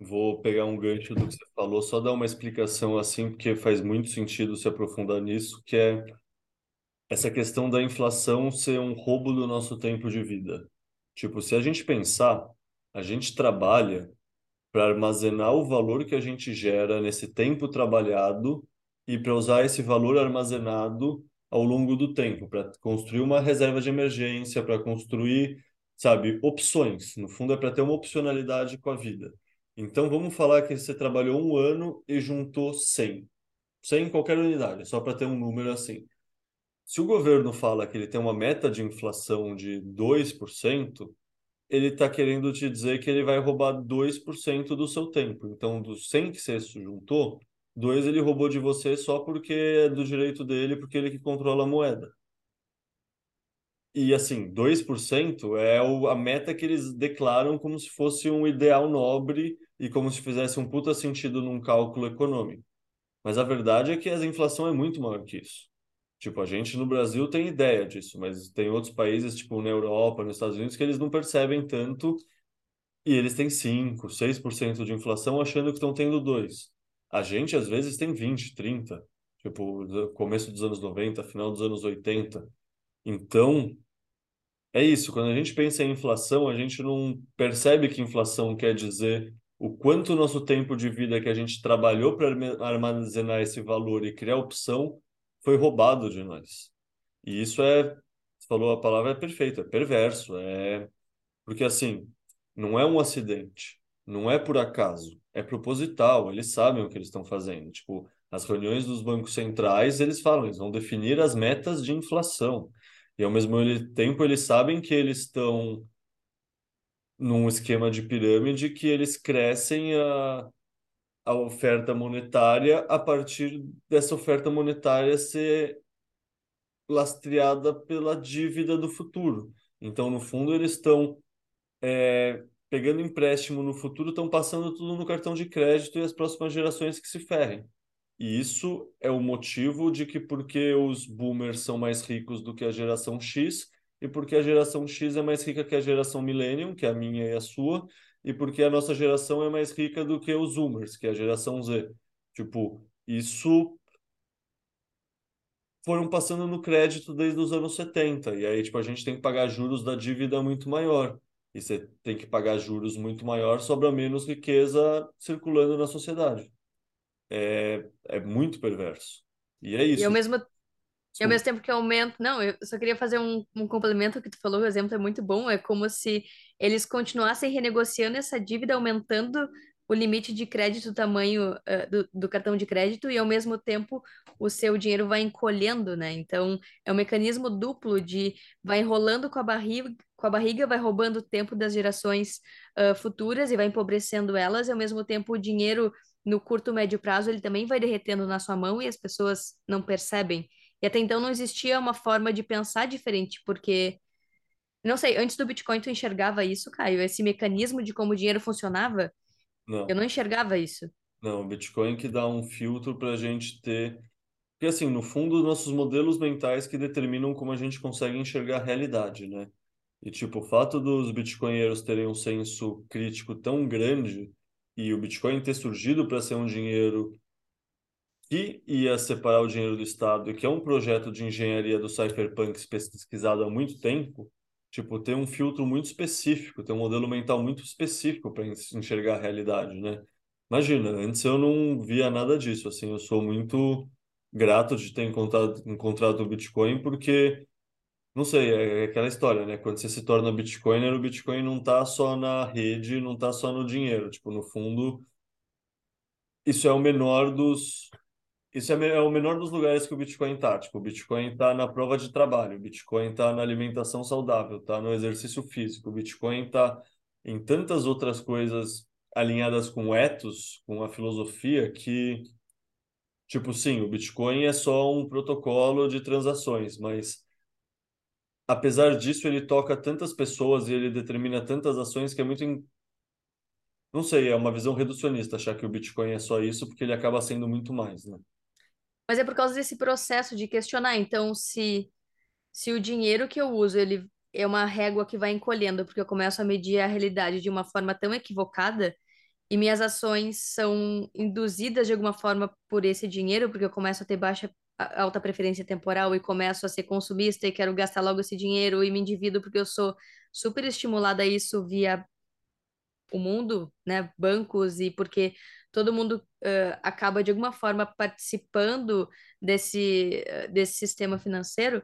Speaker 2: vou pegar um gancho do que você falou, só dar uma explicação assim, porque faz muito sentido se aprofundar nisso, que é essa questão da inflação ser um roubo do nosso tempo de vida. Tipo, se a gente pensar, A gente trabalha para armazenar o valor que a gente gera nesse tempo trabalhado e para usar esse valor armazenado ao longo do tempo, para construir uma reserva de emergência, para construir, sabe, opções. No fundo, é para ter uma opcionalidade com a vida. Então, vamos falar que você trabalhou um ano e juntou 100. 100 em qualquer unidade, só para ter um número assim. Se o governo fala que ele tem uma meta de inflação de 2%, ele está querendo te dizer que ele vai roubar 2% do seu tempo. Então, dos 100 que você juntou, dois ele roubou de você só porque é do direito dele, porque ele que controla a moeda. E assim, 2% é o, a meta que eles declaram como se fosse um ideal nobre e como se fizesse um puta sentido num cálculo econômico. Mas a verdade é que a inflação é muito maior que isso. Tipo, a gente no Brasil tem ideia disso, mas tem outros países, tipo na Europa, nos Estados Unidos, que eles não percebem tanto e eles têm 5, 6% de inflação achando que estão tendo 2. A gente, às vezes, tem 20, 30. Tipo, começo dos anos 90, final dos anos 80. Então, é isso. Quando a gente pensa em inflação, a gente não percebe que inflação quer dizer o quanto o nosso tempo de vida que a gente trabalhou para armazenar esse valor e criar opção foi roubado de nós. E isso é, você falou a palavra é perfeita, é perverso, é porque assim, não é um acidente, não é por acaso, é proposital, eles sabem o que eles estão fazendo. Tipo, as reuniões dos bancos centrais, eles falam, eles vão definir as metas de inflação. E ao mesmo tempo, eles sabem que eles estão num esquema de pirâmide que eles crescem a, a oferta monetária a partir dessa oferta monetária ser lastreada pela dívida do futuro. Então, no fundo, eles estão é, pegando empréstimo no futuro, estão passando tudo no cartão de crédito e as próximas gerações que se ferrem. E isso é o motivo de que porque os boomers são mais ricos do que a geração X e porque a geração X é mais rica que a geração Millennium, que é a minha e a sua, e porque a nossa geração é mais rica do que os Zoomers, que é a geração Z. Tipo, isso foram passando no crédito desde os anos 70, e aí, tipo, a gente tem que pagar juros da dívida muito maior. E você tem que pagar juros muito maior, sobra menos riqueza circulando na sociedade. É, é muito perverso. E é isso.
Speaker 1: E ao mesmo, e ao mesmo tempo que aumenta. Não, eu só queria fazer um, um complemento que tu falou, o exemplo é muito bom. É como se eles continuassem renegociando essa dívida, aumentando o limite de crédito, tamanho uh, do, do, cartão de crédito, e ao mesmo tempo o seu dinheiro vai encolhendo, né? Então é um mecanismo duplo de vai enrolando com a barriga, com a barriga, vai roubando o tempo das gerações uh, futuras e vai empobrecendo elas, e ao mesmo tempo o dinheiro no curto médio prazo ele também vai derretendo na sua mão e as pessoas não percebem. E até então não existia uma forma de pensar diferente, porque não sei, antes do Bitcoin tu enxergava isso, Caio? Esse mecanismo de como o dinheiro funcionava?
Speaker 2: Não.
Speaker 1: Eu não enxergava isso.
Speaker 2: Não, o Bitcoin que dá um filtro para a gente ter. Porque, assim, no fundo, nossos modelos mentais que determinam como a gente consegue enxergar a realidade, né? E, tipo, o fato dos bitcoinheiros terem um senso crítico tão grande e o Bitcoin ter surgido para ser um dinheiro que ia separar o dinheiro do Estado e que é um projeto de engenharia do cypherpunk pesquisado há muito tempo, tipo, tem um filtro muito específico, tem um modelo mental muito específico para enxergar a realidade, né? Imagina, antes eu não via nada disso, assim, eu sou muito grato de ter encontrado, encontrado o Bitcoin porque, não sei, é aquela história, né? Quando você se torna Bitcoiner, o Bitcoin não tá só na rede, não tá só no dinheiro, tipo, no fundo, isso é o menor dos isso é, é o menor dos lugares que o Bitcoin está. Tipo, o Bitcoin está na prova de trabalho, o Bitcoin está na alimentação saudável, está no exercício físico, o Bitcoin está em tantas outras coisas alinhadas com o ethos, com a filosofia, que, tipo, sim, o Bitcoin é só um protocolo de transações, mas apesar disso, ele toca tantas pessoas e ele determina tantas ações que é muito. In... Não sei, é uma visão reducionista achar que o Bitcoin é só isso, porque ele acaba sendo muito mais, né?
Speaker 1: Mas é por causa desse processo de questionar. Então, se, se o dinheiro que eu uso, ele é uma régua que vai encolhendo, porque eu começo a medir a realidade de uma forma tão equivocada, e minhas ações são induzidas de alguma forma por esse dinheiro, porque eu começo a ter baixa alta preferência temporal e começo a ser consumista e quero gastar logo esse dinheiro e me endivido porque eu sou super estimulada a isso via o mundo, né, bancos e porque todo mundo uh, acaba de alguma forma participando desse, desse sistema financeiro,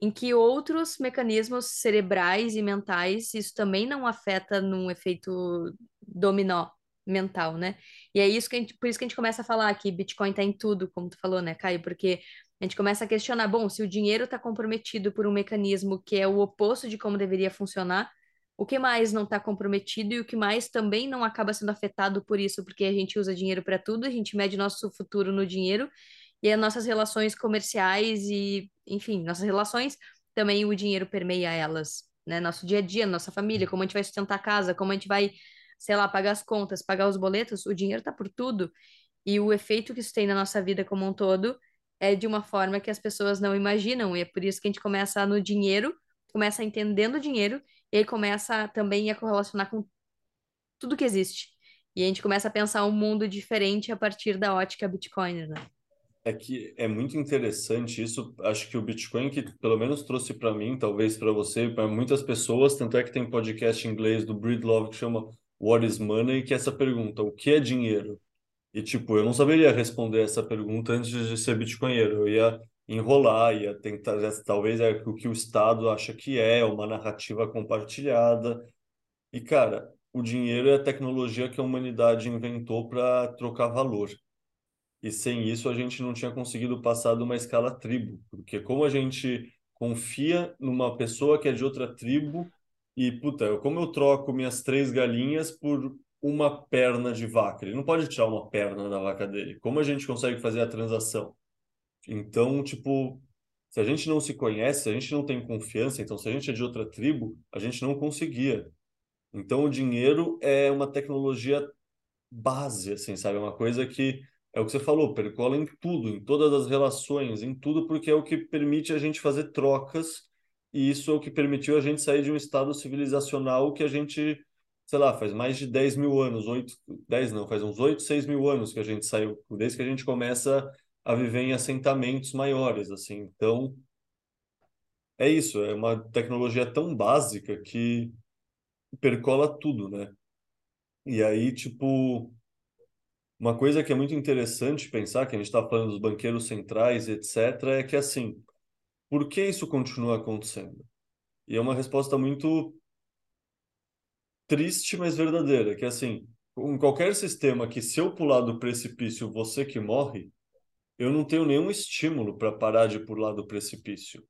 Speaker 1: em que outros mecanismos cerebrais e mentais, isso também não afeta num efeito dominó mental, né? E é isso que a gente, por isso que a gente começa a falar que Bitcoin está em tudo, como tu falou, né, Caio? Porque a gente começa a questionar, bom, se o dinheiro está comprometido por um mecanismo que é o oposto de como deveria funcionar, o que mais não está comprometido e o que mais também não acaba sendo afetado por isso, porque a gente usa dinheiro para tudo, a gente mede nosso futuro no dinheiro e as nossas relações comerciais e, enfim, nossas relações, também o dinheiro permeia elas, né? Nosso dia a dia, nossa família, como a gente vai sustentar a casa, como a gente vai, sei lá, pagar as contas, pagar os boletos, o dinheiro tá por tudo. E o efeito que isso tem na nossa vida como um todo é de uma forma que as pessoas não imaginam. E é por isso que a gente começa no dinheiro, começa entendendo o dinheiro, e aí começa também a correlacionar com tudo que existe. E a gente começa a pensar um mundo diferente a partir da ótica Bitcoin, né?
Speaker 2: É que é muito interessante isso. Acho que o Bitcoin, que pelo menos trouxe para mim, talvez para você, para muitas pessoas, tanto é que tem podcast em inglês do Breedlove que chama What is Money, que é essa pergunta: o que é dinheiro? E, tipo, eu não saberia responder essa pergunta antes de ser bitcoinheiro. Eu ia enrolar, ia tentar, talvez é o que o Estado acha que é, uma narrativa compartilhada. E, cara, o dinheiro é a tecnologia que a humanidade inventou para trocar valor. E sem isso a gente não tinha conseguido passar de uma escala tribo, porque como a gente confia numa pessoa que é de outra tribo e, puta, como eu troco minhas três galinhas por uma perna de vaca? Ele não pode tirar uma perna da vaca dele. Como a gente consegue fazer a transação? Então, tipo, se a gente não se conhece, se a gente não tem confiança, então se a gente é de outra tribo, a gente não conseguia. Então, o dinheiro é uma tecnologia base, assim, sabe? É uma coisa que é o que você falou, percola em tudo, em todas as relações, em tudo, porque é o que permite a gente fazer trocas, e isso é o que permitiu a gente sair de um estado civilizacional que a gente, sei lá, faz mais de 10 mil anos, 8, 10 não, faz uns 8, 6 mil anos que a gente saiu, desde que a gente começa a viver em assentamentos maiores, assim. Então, é isso, é uma tecnologia tão básica que percola tudo, né? E aí, tipo, uma coisa que é muito interessante pensar, que a gente está falando dos banqueiros centrais, etc., é que, assim, por que isso continua acontecendo? E é uma resposta muito triste, mas verdadeira, que, assim, em qualquer sistema que se eu pular do precipício, você que morre, eu não tenho nenhum estímulo para parar de pular do precipício.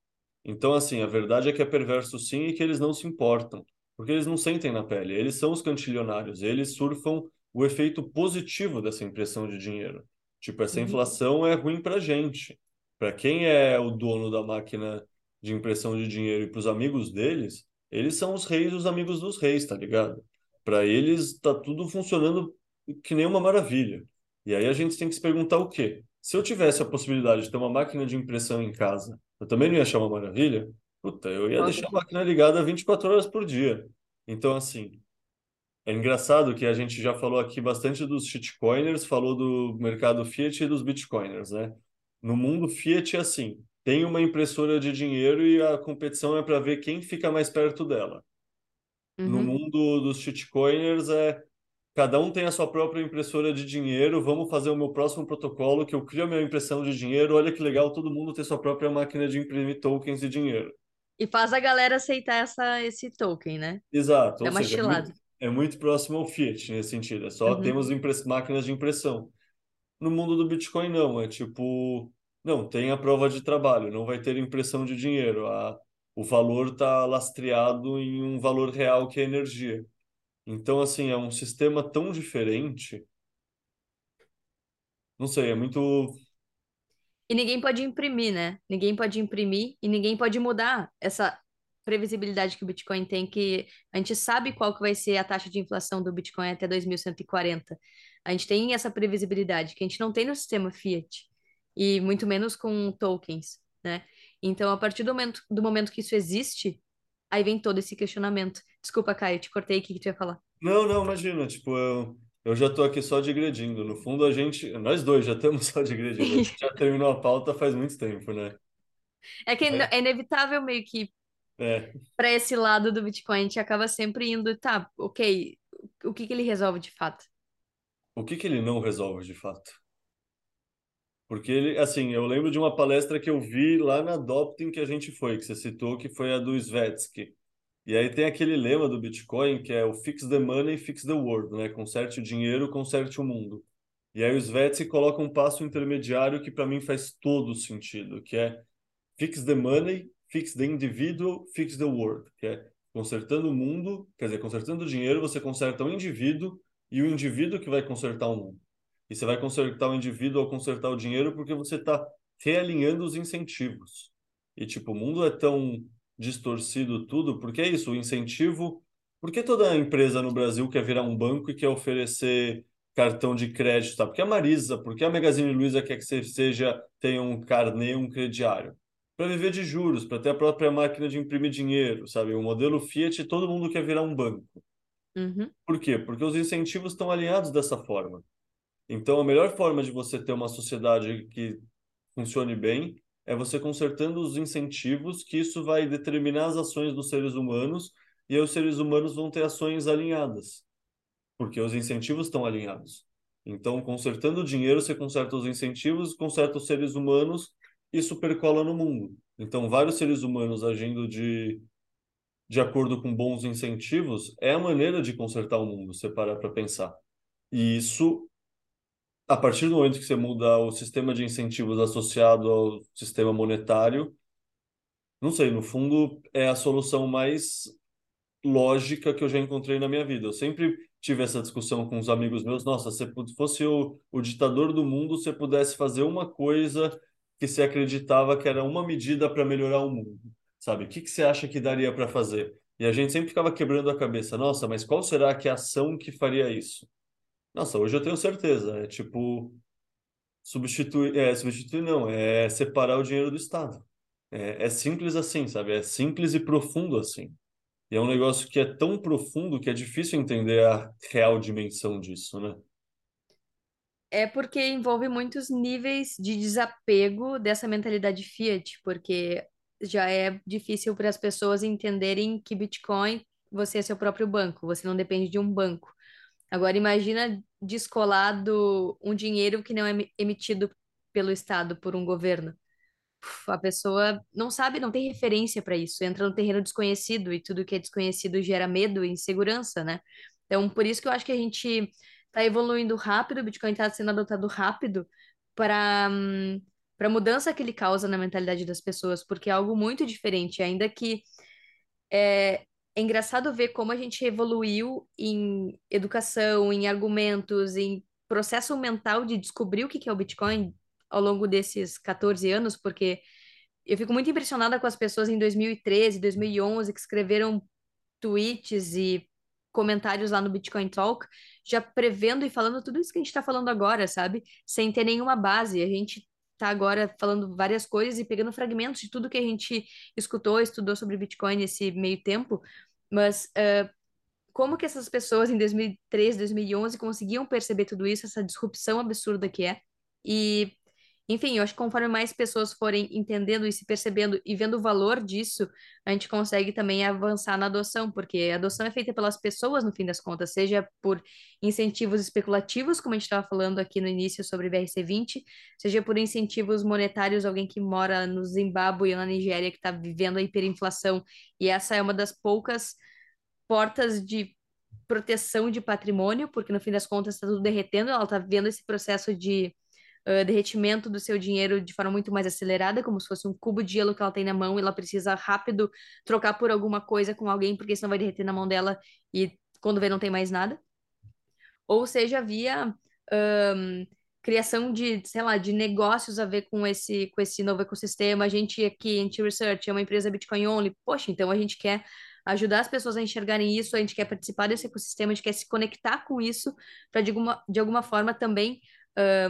Speaker 2: Então, assim, a verdade é que é perverso sim e que eles não se importam, porque eles não sentem na pele, eles são os cantilionários, eles surfam o efeito positivo dessa impressão de dinheiro. Tipo, essa uhum. inflação é ruim para gente. Para quem é o dono da máquina de impressão de dinheiro e para os amigos deles, eles são os reis os amigos dos reis, tá ligado? Para eles tá tudo funcionando que nem uma maravilha. E aí a gente tem que se perguntar o quê? Se eu tivesse a possibilidade de ter uma máquina de impressão em casa, eu também não ia achar uma maravilha? Puta, eu ia deixar a máquina ligada 24 horas por dia. Então, assim, é engraçado que a gente já falou aqui bastante dos shitcoiners, falou do mercado Fiat e dos bitcoiners, né? No mundo Fiat é assim, tem uma impressora de dinheiro e a competição é para ver quem fica mais perto dela. Uhum. No mundo dos shitcoiners é cada um tem a sua própria impressora de dinheiro, vamos fazer o meu próximo protocolo que eu crio a minha impressão de dinheiro, olha que legal todo mundo ter sua própria máquina de imprimir tokens de dinheiro.
Speaker 1: E faz a galera aceitar essa, esse token, né?
Speaker 2: Exato.
Speaker 1: É uma seja, é
Speaker 2: muito, é muito próximo ao Fiat nesse sentido. É só uhum. temos máquinas de impressão. No mundo do Bitcoin, não. É tipo, não, tem a prova de trabalho, não vai ter impressão de dinheiro. A, o valor está lastreado em um valor real que é energia. Então, assim, é um sistema tão diferente. Não sei, é muito.
Speaker 1: E ninguém pode imprimir, né? Ninguém pode imprimir e ninguém pode mudar essa previsibilidade que o Bitcoin tem, que a gente sabe qual que vai ser a taxa de inflação do Bitcoin até 2140. A gente tem essa previsibilidade que a gente não tem no sistema Fiat e muito menos com tokens, né? Então, a partir do momento, do momento que isso existe, aí vem todo esse questionamento. Desculpa, Caio, te cortei, o que, que tu ia falar?
Speaker 2: Não, não, imagina, tipo, eu, eu já tô aqui só digredindo. No fundo, a gente, nós dois já estamos só digredindo. A gente já [laughs] terminou a pauta faz muito tempo, né?
Speaker 1: É que é, é inevitável meio que
Speaker 2: é.
Speaker 1: para esse lado do Bitcoin, a gente acaba sempre indo, tá, ok, o que que ele resolve de fato?
Speaker 2: O que que ele não resolve de fato? Porque ele, assim, eu lembro de uma palestra que eu vi lá na Adopting que a gente foi, que você citou, que foi a do Svetsky. E aí tem aquele lema do Bitcoin que é o fix the money, fix the world, né? Conserte o dinheiro, conserte o mundo. E aí o Svetsky coloca um passo intermediário que para mim faz todo sentido, que é fix the money, fix the individual, fix the world, que é consertando o mundo, quer dizer, consertando o dinheiro, você conserta o indivíduo e o indivíduo que vai consertar o mundo. E você vai consertar o indivíduo ao consertar o dinheiro porque você está realinhando os incentivos. E, tipo, o mundo é tão distorcido tudo, porque é isso, o incentivo... Por que toda empresa no Brasil quer virar um banco e quer oferecer cartão de crédito? Tá? Porque a Marisa, porque a Magazine Luiza quer que você seja, tenha um carnê, um crediário? Para viver de juros, para ter a própria máquina de imprimir dinheiro, sabe? O modelo Fiat, todo mundo quer virar um banco.
Speaker 1: Uhum.
Speaker 2: Por quê? Porque os incentivos estão alinhados dessa forma. Então, a melhor forma de você ter uma sociedade que funcione bem é você consertando os incentivos, que isso vai determinar as ações dos seres humanos, e aí os seres humanos vão ter ações alinhadas, porque os incentivos estão alinhados. Então, consertando o dinheiro, você conserta os incentivos, conserta os seres humanos, isso percola no mundo. Então, vários seres humanos agindo de, de acordo com bons incentivos é a maneira de consertar o mundo, você parar para pensar. E isso a partir do momento que você muda o sistema de incentivos associado ao sistema monetário, não sei, no fundo é a solução mais lógica que eu já encontrei na minha vida. Eu sempre tive essa discussão com os amigos meus. Nossa, se fosse o, o ditador do mundo, se pudesse fazer uma coisa que você acreditava que era uma medida para melhorar o mundo, sabe? O que, que você acha que daria para fazer? E a gente sempre ficava quebrando a cabeça. Nossa, mas qual será que é a ação que faria isso? Nossa, hoje eu tenho certeza. É tipo substituir, é, substituir não, é separar o dinheiro do Estado. É, é simples assim, sabe? É simples e profundo assim. E é um negócio que é tão profundo que é difícil entender a real dimensão disso, né?
Speaker 1: É porque envolve muitos níveis de desapego dessa mentalidade fiat, porque já é difícil para as pessoas entenderem que Bitcoin você é seu próprio banco, você não depende de um banco. Agora imagina descolado um dinheiro que não é emitido pelo Estado, por um governo. Uf, a pessoa não sabe, não tem referência para isso, entra no terreno desconhecido e tudo que é desconhecido gera medo e insegurança, né? Então, por isso que eu acho que a gente está evoluindo rápido, o Bitcoin está sendo adotado rápido para para a mudança que ele causa na mentalidade das pessoas, porque é algo muito diferente, ainda que é, é engraçado ver como a gente evoluiu em educação, em argumentos, em processo mental de descobrir o que é o Bitcoin ao longo desses 14 anos, porque eu fico muito impressionada com as pessoas em 2013, 2011 que escreveram tweets e comentários lá no Bitcoin Talk, já prevendo e falando tudo isso que a gente está falando agora, sabe? Sem ter nenhuma base. A gente está agora falando várias coisas e pegando fragmentos de tudo que a gente escutou, estudou sobre Bitcoin nesse meio tempo, mas uh, como que essas pessoas em 2013, 2011 conseguiam perceber tudo isso, essa disrupção absurda que é? E, enfim, eu acho que conforme mais pessoas forem entendendo e se percebendo e vendo o valor disso, a gente consegue também avançar na adoção, porque a adoção é feita pelas pessoas, no fim das contas, seja por incentivos especulativos, como a gente estava falando aqui no início sobre BRC20, seja por incentivos monetários, alguém que mora no Zimbábue ou na Nigéria que está vivendo a hiperinflação, e essa é uma das poucas portas de proteção de patrimônio, porque no fim das contas está tudo derretendo, ela está vendo esse processo de uh, derretimento do seu dinheiro de forma muito mais acelerada, como se fosse um cubo de gelo que ela tem na mão e ela precisa rápido trocar por alguma coisa com alguém, porque senão vai derreter na mão dela e quando vê não tem mais nada. Ou seja, via um, criação de, sei lá, de negócios a ver com esse, com esse novo ecossistema. A gente aqui, Anti Research, é uma empresa Bitcoin Only. Poxa, então a gente quer ajudar as pessoas a enxergarem isso, a gente quer participar desse ecossistema, a gente quer se conectar com isso para de alguma, de alguma forma também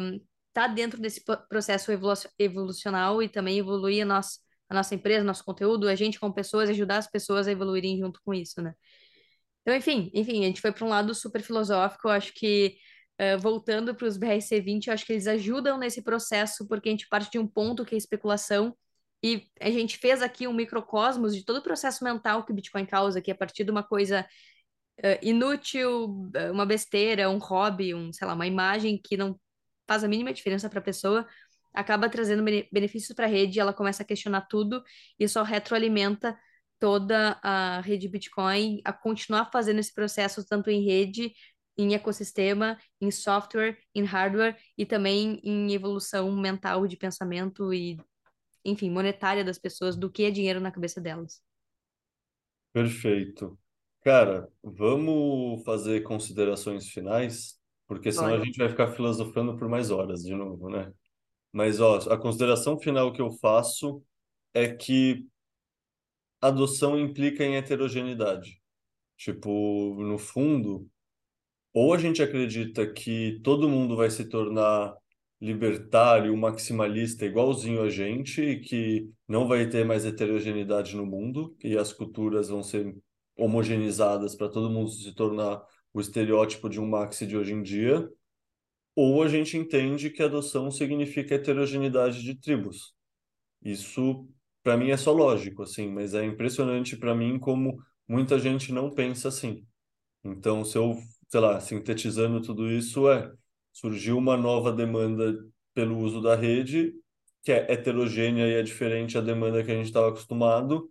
Speaker 1: um, tá dentro desse processo evolucional e também evoluir a nossa, a nossa empresa, nosso conteúdo, a gente com pessoas, ajudar as pessoas a evoluírem junto com isso, né? Então, enfim, enfim, a gente foi para um lado super filosófico, eu acho que uh, voltando para os BRC20, eu acho que eles ajudam nesse processo, porque a gente parte de um ponto que é especulação, e a gente fez aqui um microcosmos de todo o processo mental que o Bitcoin causa, que é a partir de uma coisa uh, inútil, uh, uma besteira, um hobby, um, sei lá, uma imagem que não faz a mínima diferença para a pessoa, acaba trazendo benefícios para a rede, ela começa a questionar tudo e só retroalimenta toda a rede Bitcoin a continuar fazendo esse processo tanto em rede, em ecossistema, em software, em hardware e também em evolução mental de pensamento e, enfim, monetária das pessoas, do que é dinheiro na cabeça delas.
Speaker 2: Perfeito. Cara, vamos fazer considerações finais, porque senão a
Speaker 1: Bora.
Speaker 2: gente vai ficar filosofando por mais horas de novo, né? Mas, ó, a consideração final que eu faço é que adoção implica em heterogeneidade. Tipo, no fundo, ou a gente acredita que todo mundo vai se tornar libertário, maximalista, igualzinho a gente, e que não vai ter mais heterogeneidade no mundo, e as culturas vão ser homogeneizadas para todo mundo se tornar o estereótipo de um maxi de hoje em dia, ou a gente entende que adoção significa heterogeneidade de tribos. Isso, para mim, é só lógico, assim, mas é impressionante para mim como muita gente não pensa assim. Então, se eu, sei lá, sintetizando tudo isso, é surgiu uma nova demanda pelo uso da rede, que é heterogênea e é diferente da demanda que a gente estava acostumado,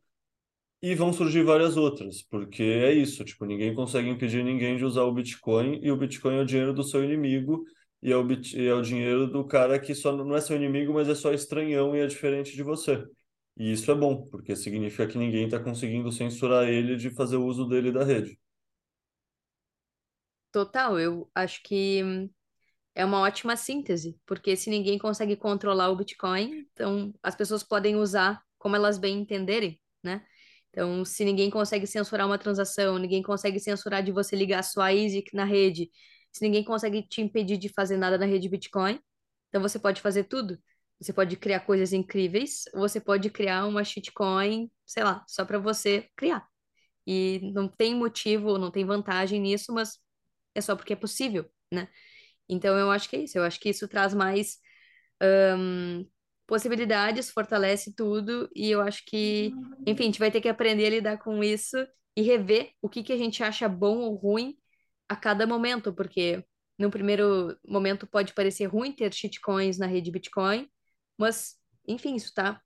Speaker 2: e vão surgir várias outras, porque é isso, tipo, ninguém consegue impedir ninguém de usar o Bitcoin, e o Bitcoin é o dinheiro do seu inimigo, e é o, bit, é o dinheiro do cara que só não é seu inimigo, mas é só estranhão e é diferente de você. E isso é bom, porque significa que ninguém está conseguindo censurar ele de fazer o uso dele da rede.
Speaker 1: Total, eu acho que é uma ótima síntese, porque se ninguém consegue controlar o Bitcoin, então as pessoas podem usar como elas bem entenderem, né? Então, se ninguém consegue censurar uma transação, ninguém consegue censurar de você ligar sua ASIC na rede, se ninguém consegue te impedir de fazer nada na rede Bitcoin, então você pode fazer tudo. Você pode criar coisas incríveis, ou você pode criar uma shitcoin, sei lá, só para você criar. E não tem motivo, não tem vantagem nisso, mas é só porque é possível, né? Então eu acho que é isso. Eu acho que isso traz mais um, possibilidades, fortalece tudo, e eu acho que, enfim, a gente vai ter que aprender a lidar com isso e rever o que que a gente acha bom ou ruim a cada momento, porque no primeiro momento pode parecer ruim ter shitcoins na rede Bitcoin, mas, enfim, isso está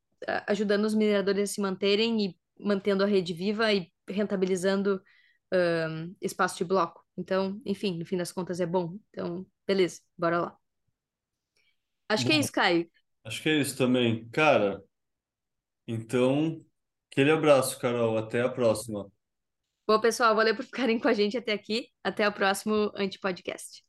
Speaker 1: ajudando os mineradores a se manterem e mantendo a rede viva e rentabilizando um, espaço de bloco. Então, enfim, no fim das contas é bom. Então, beleza, bora lá. Acho que é
Speaker 2: Bom,
Speaker 1: isso, Caio.
Speaker 2: Acho que é isso também. Cara, então, aquele abraço, Carol. Até a próxima.
Speaker 1: Bom, pessoal, valeu por ficarem com a gente até aqui. Até o próximo Antipodcast.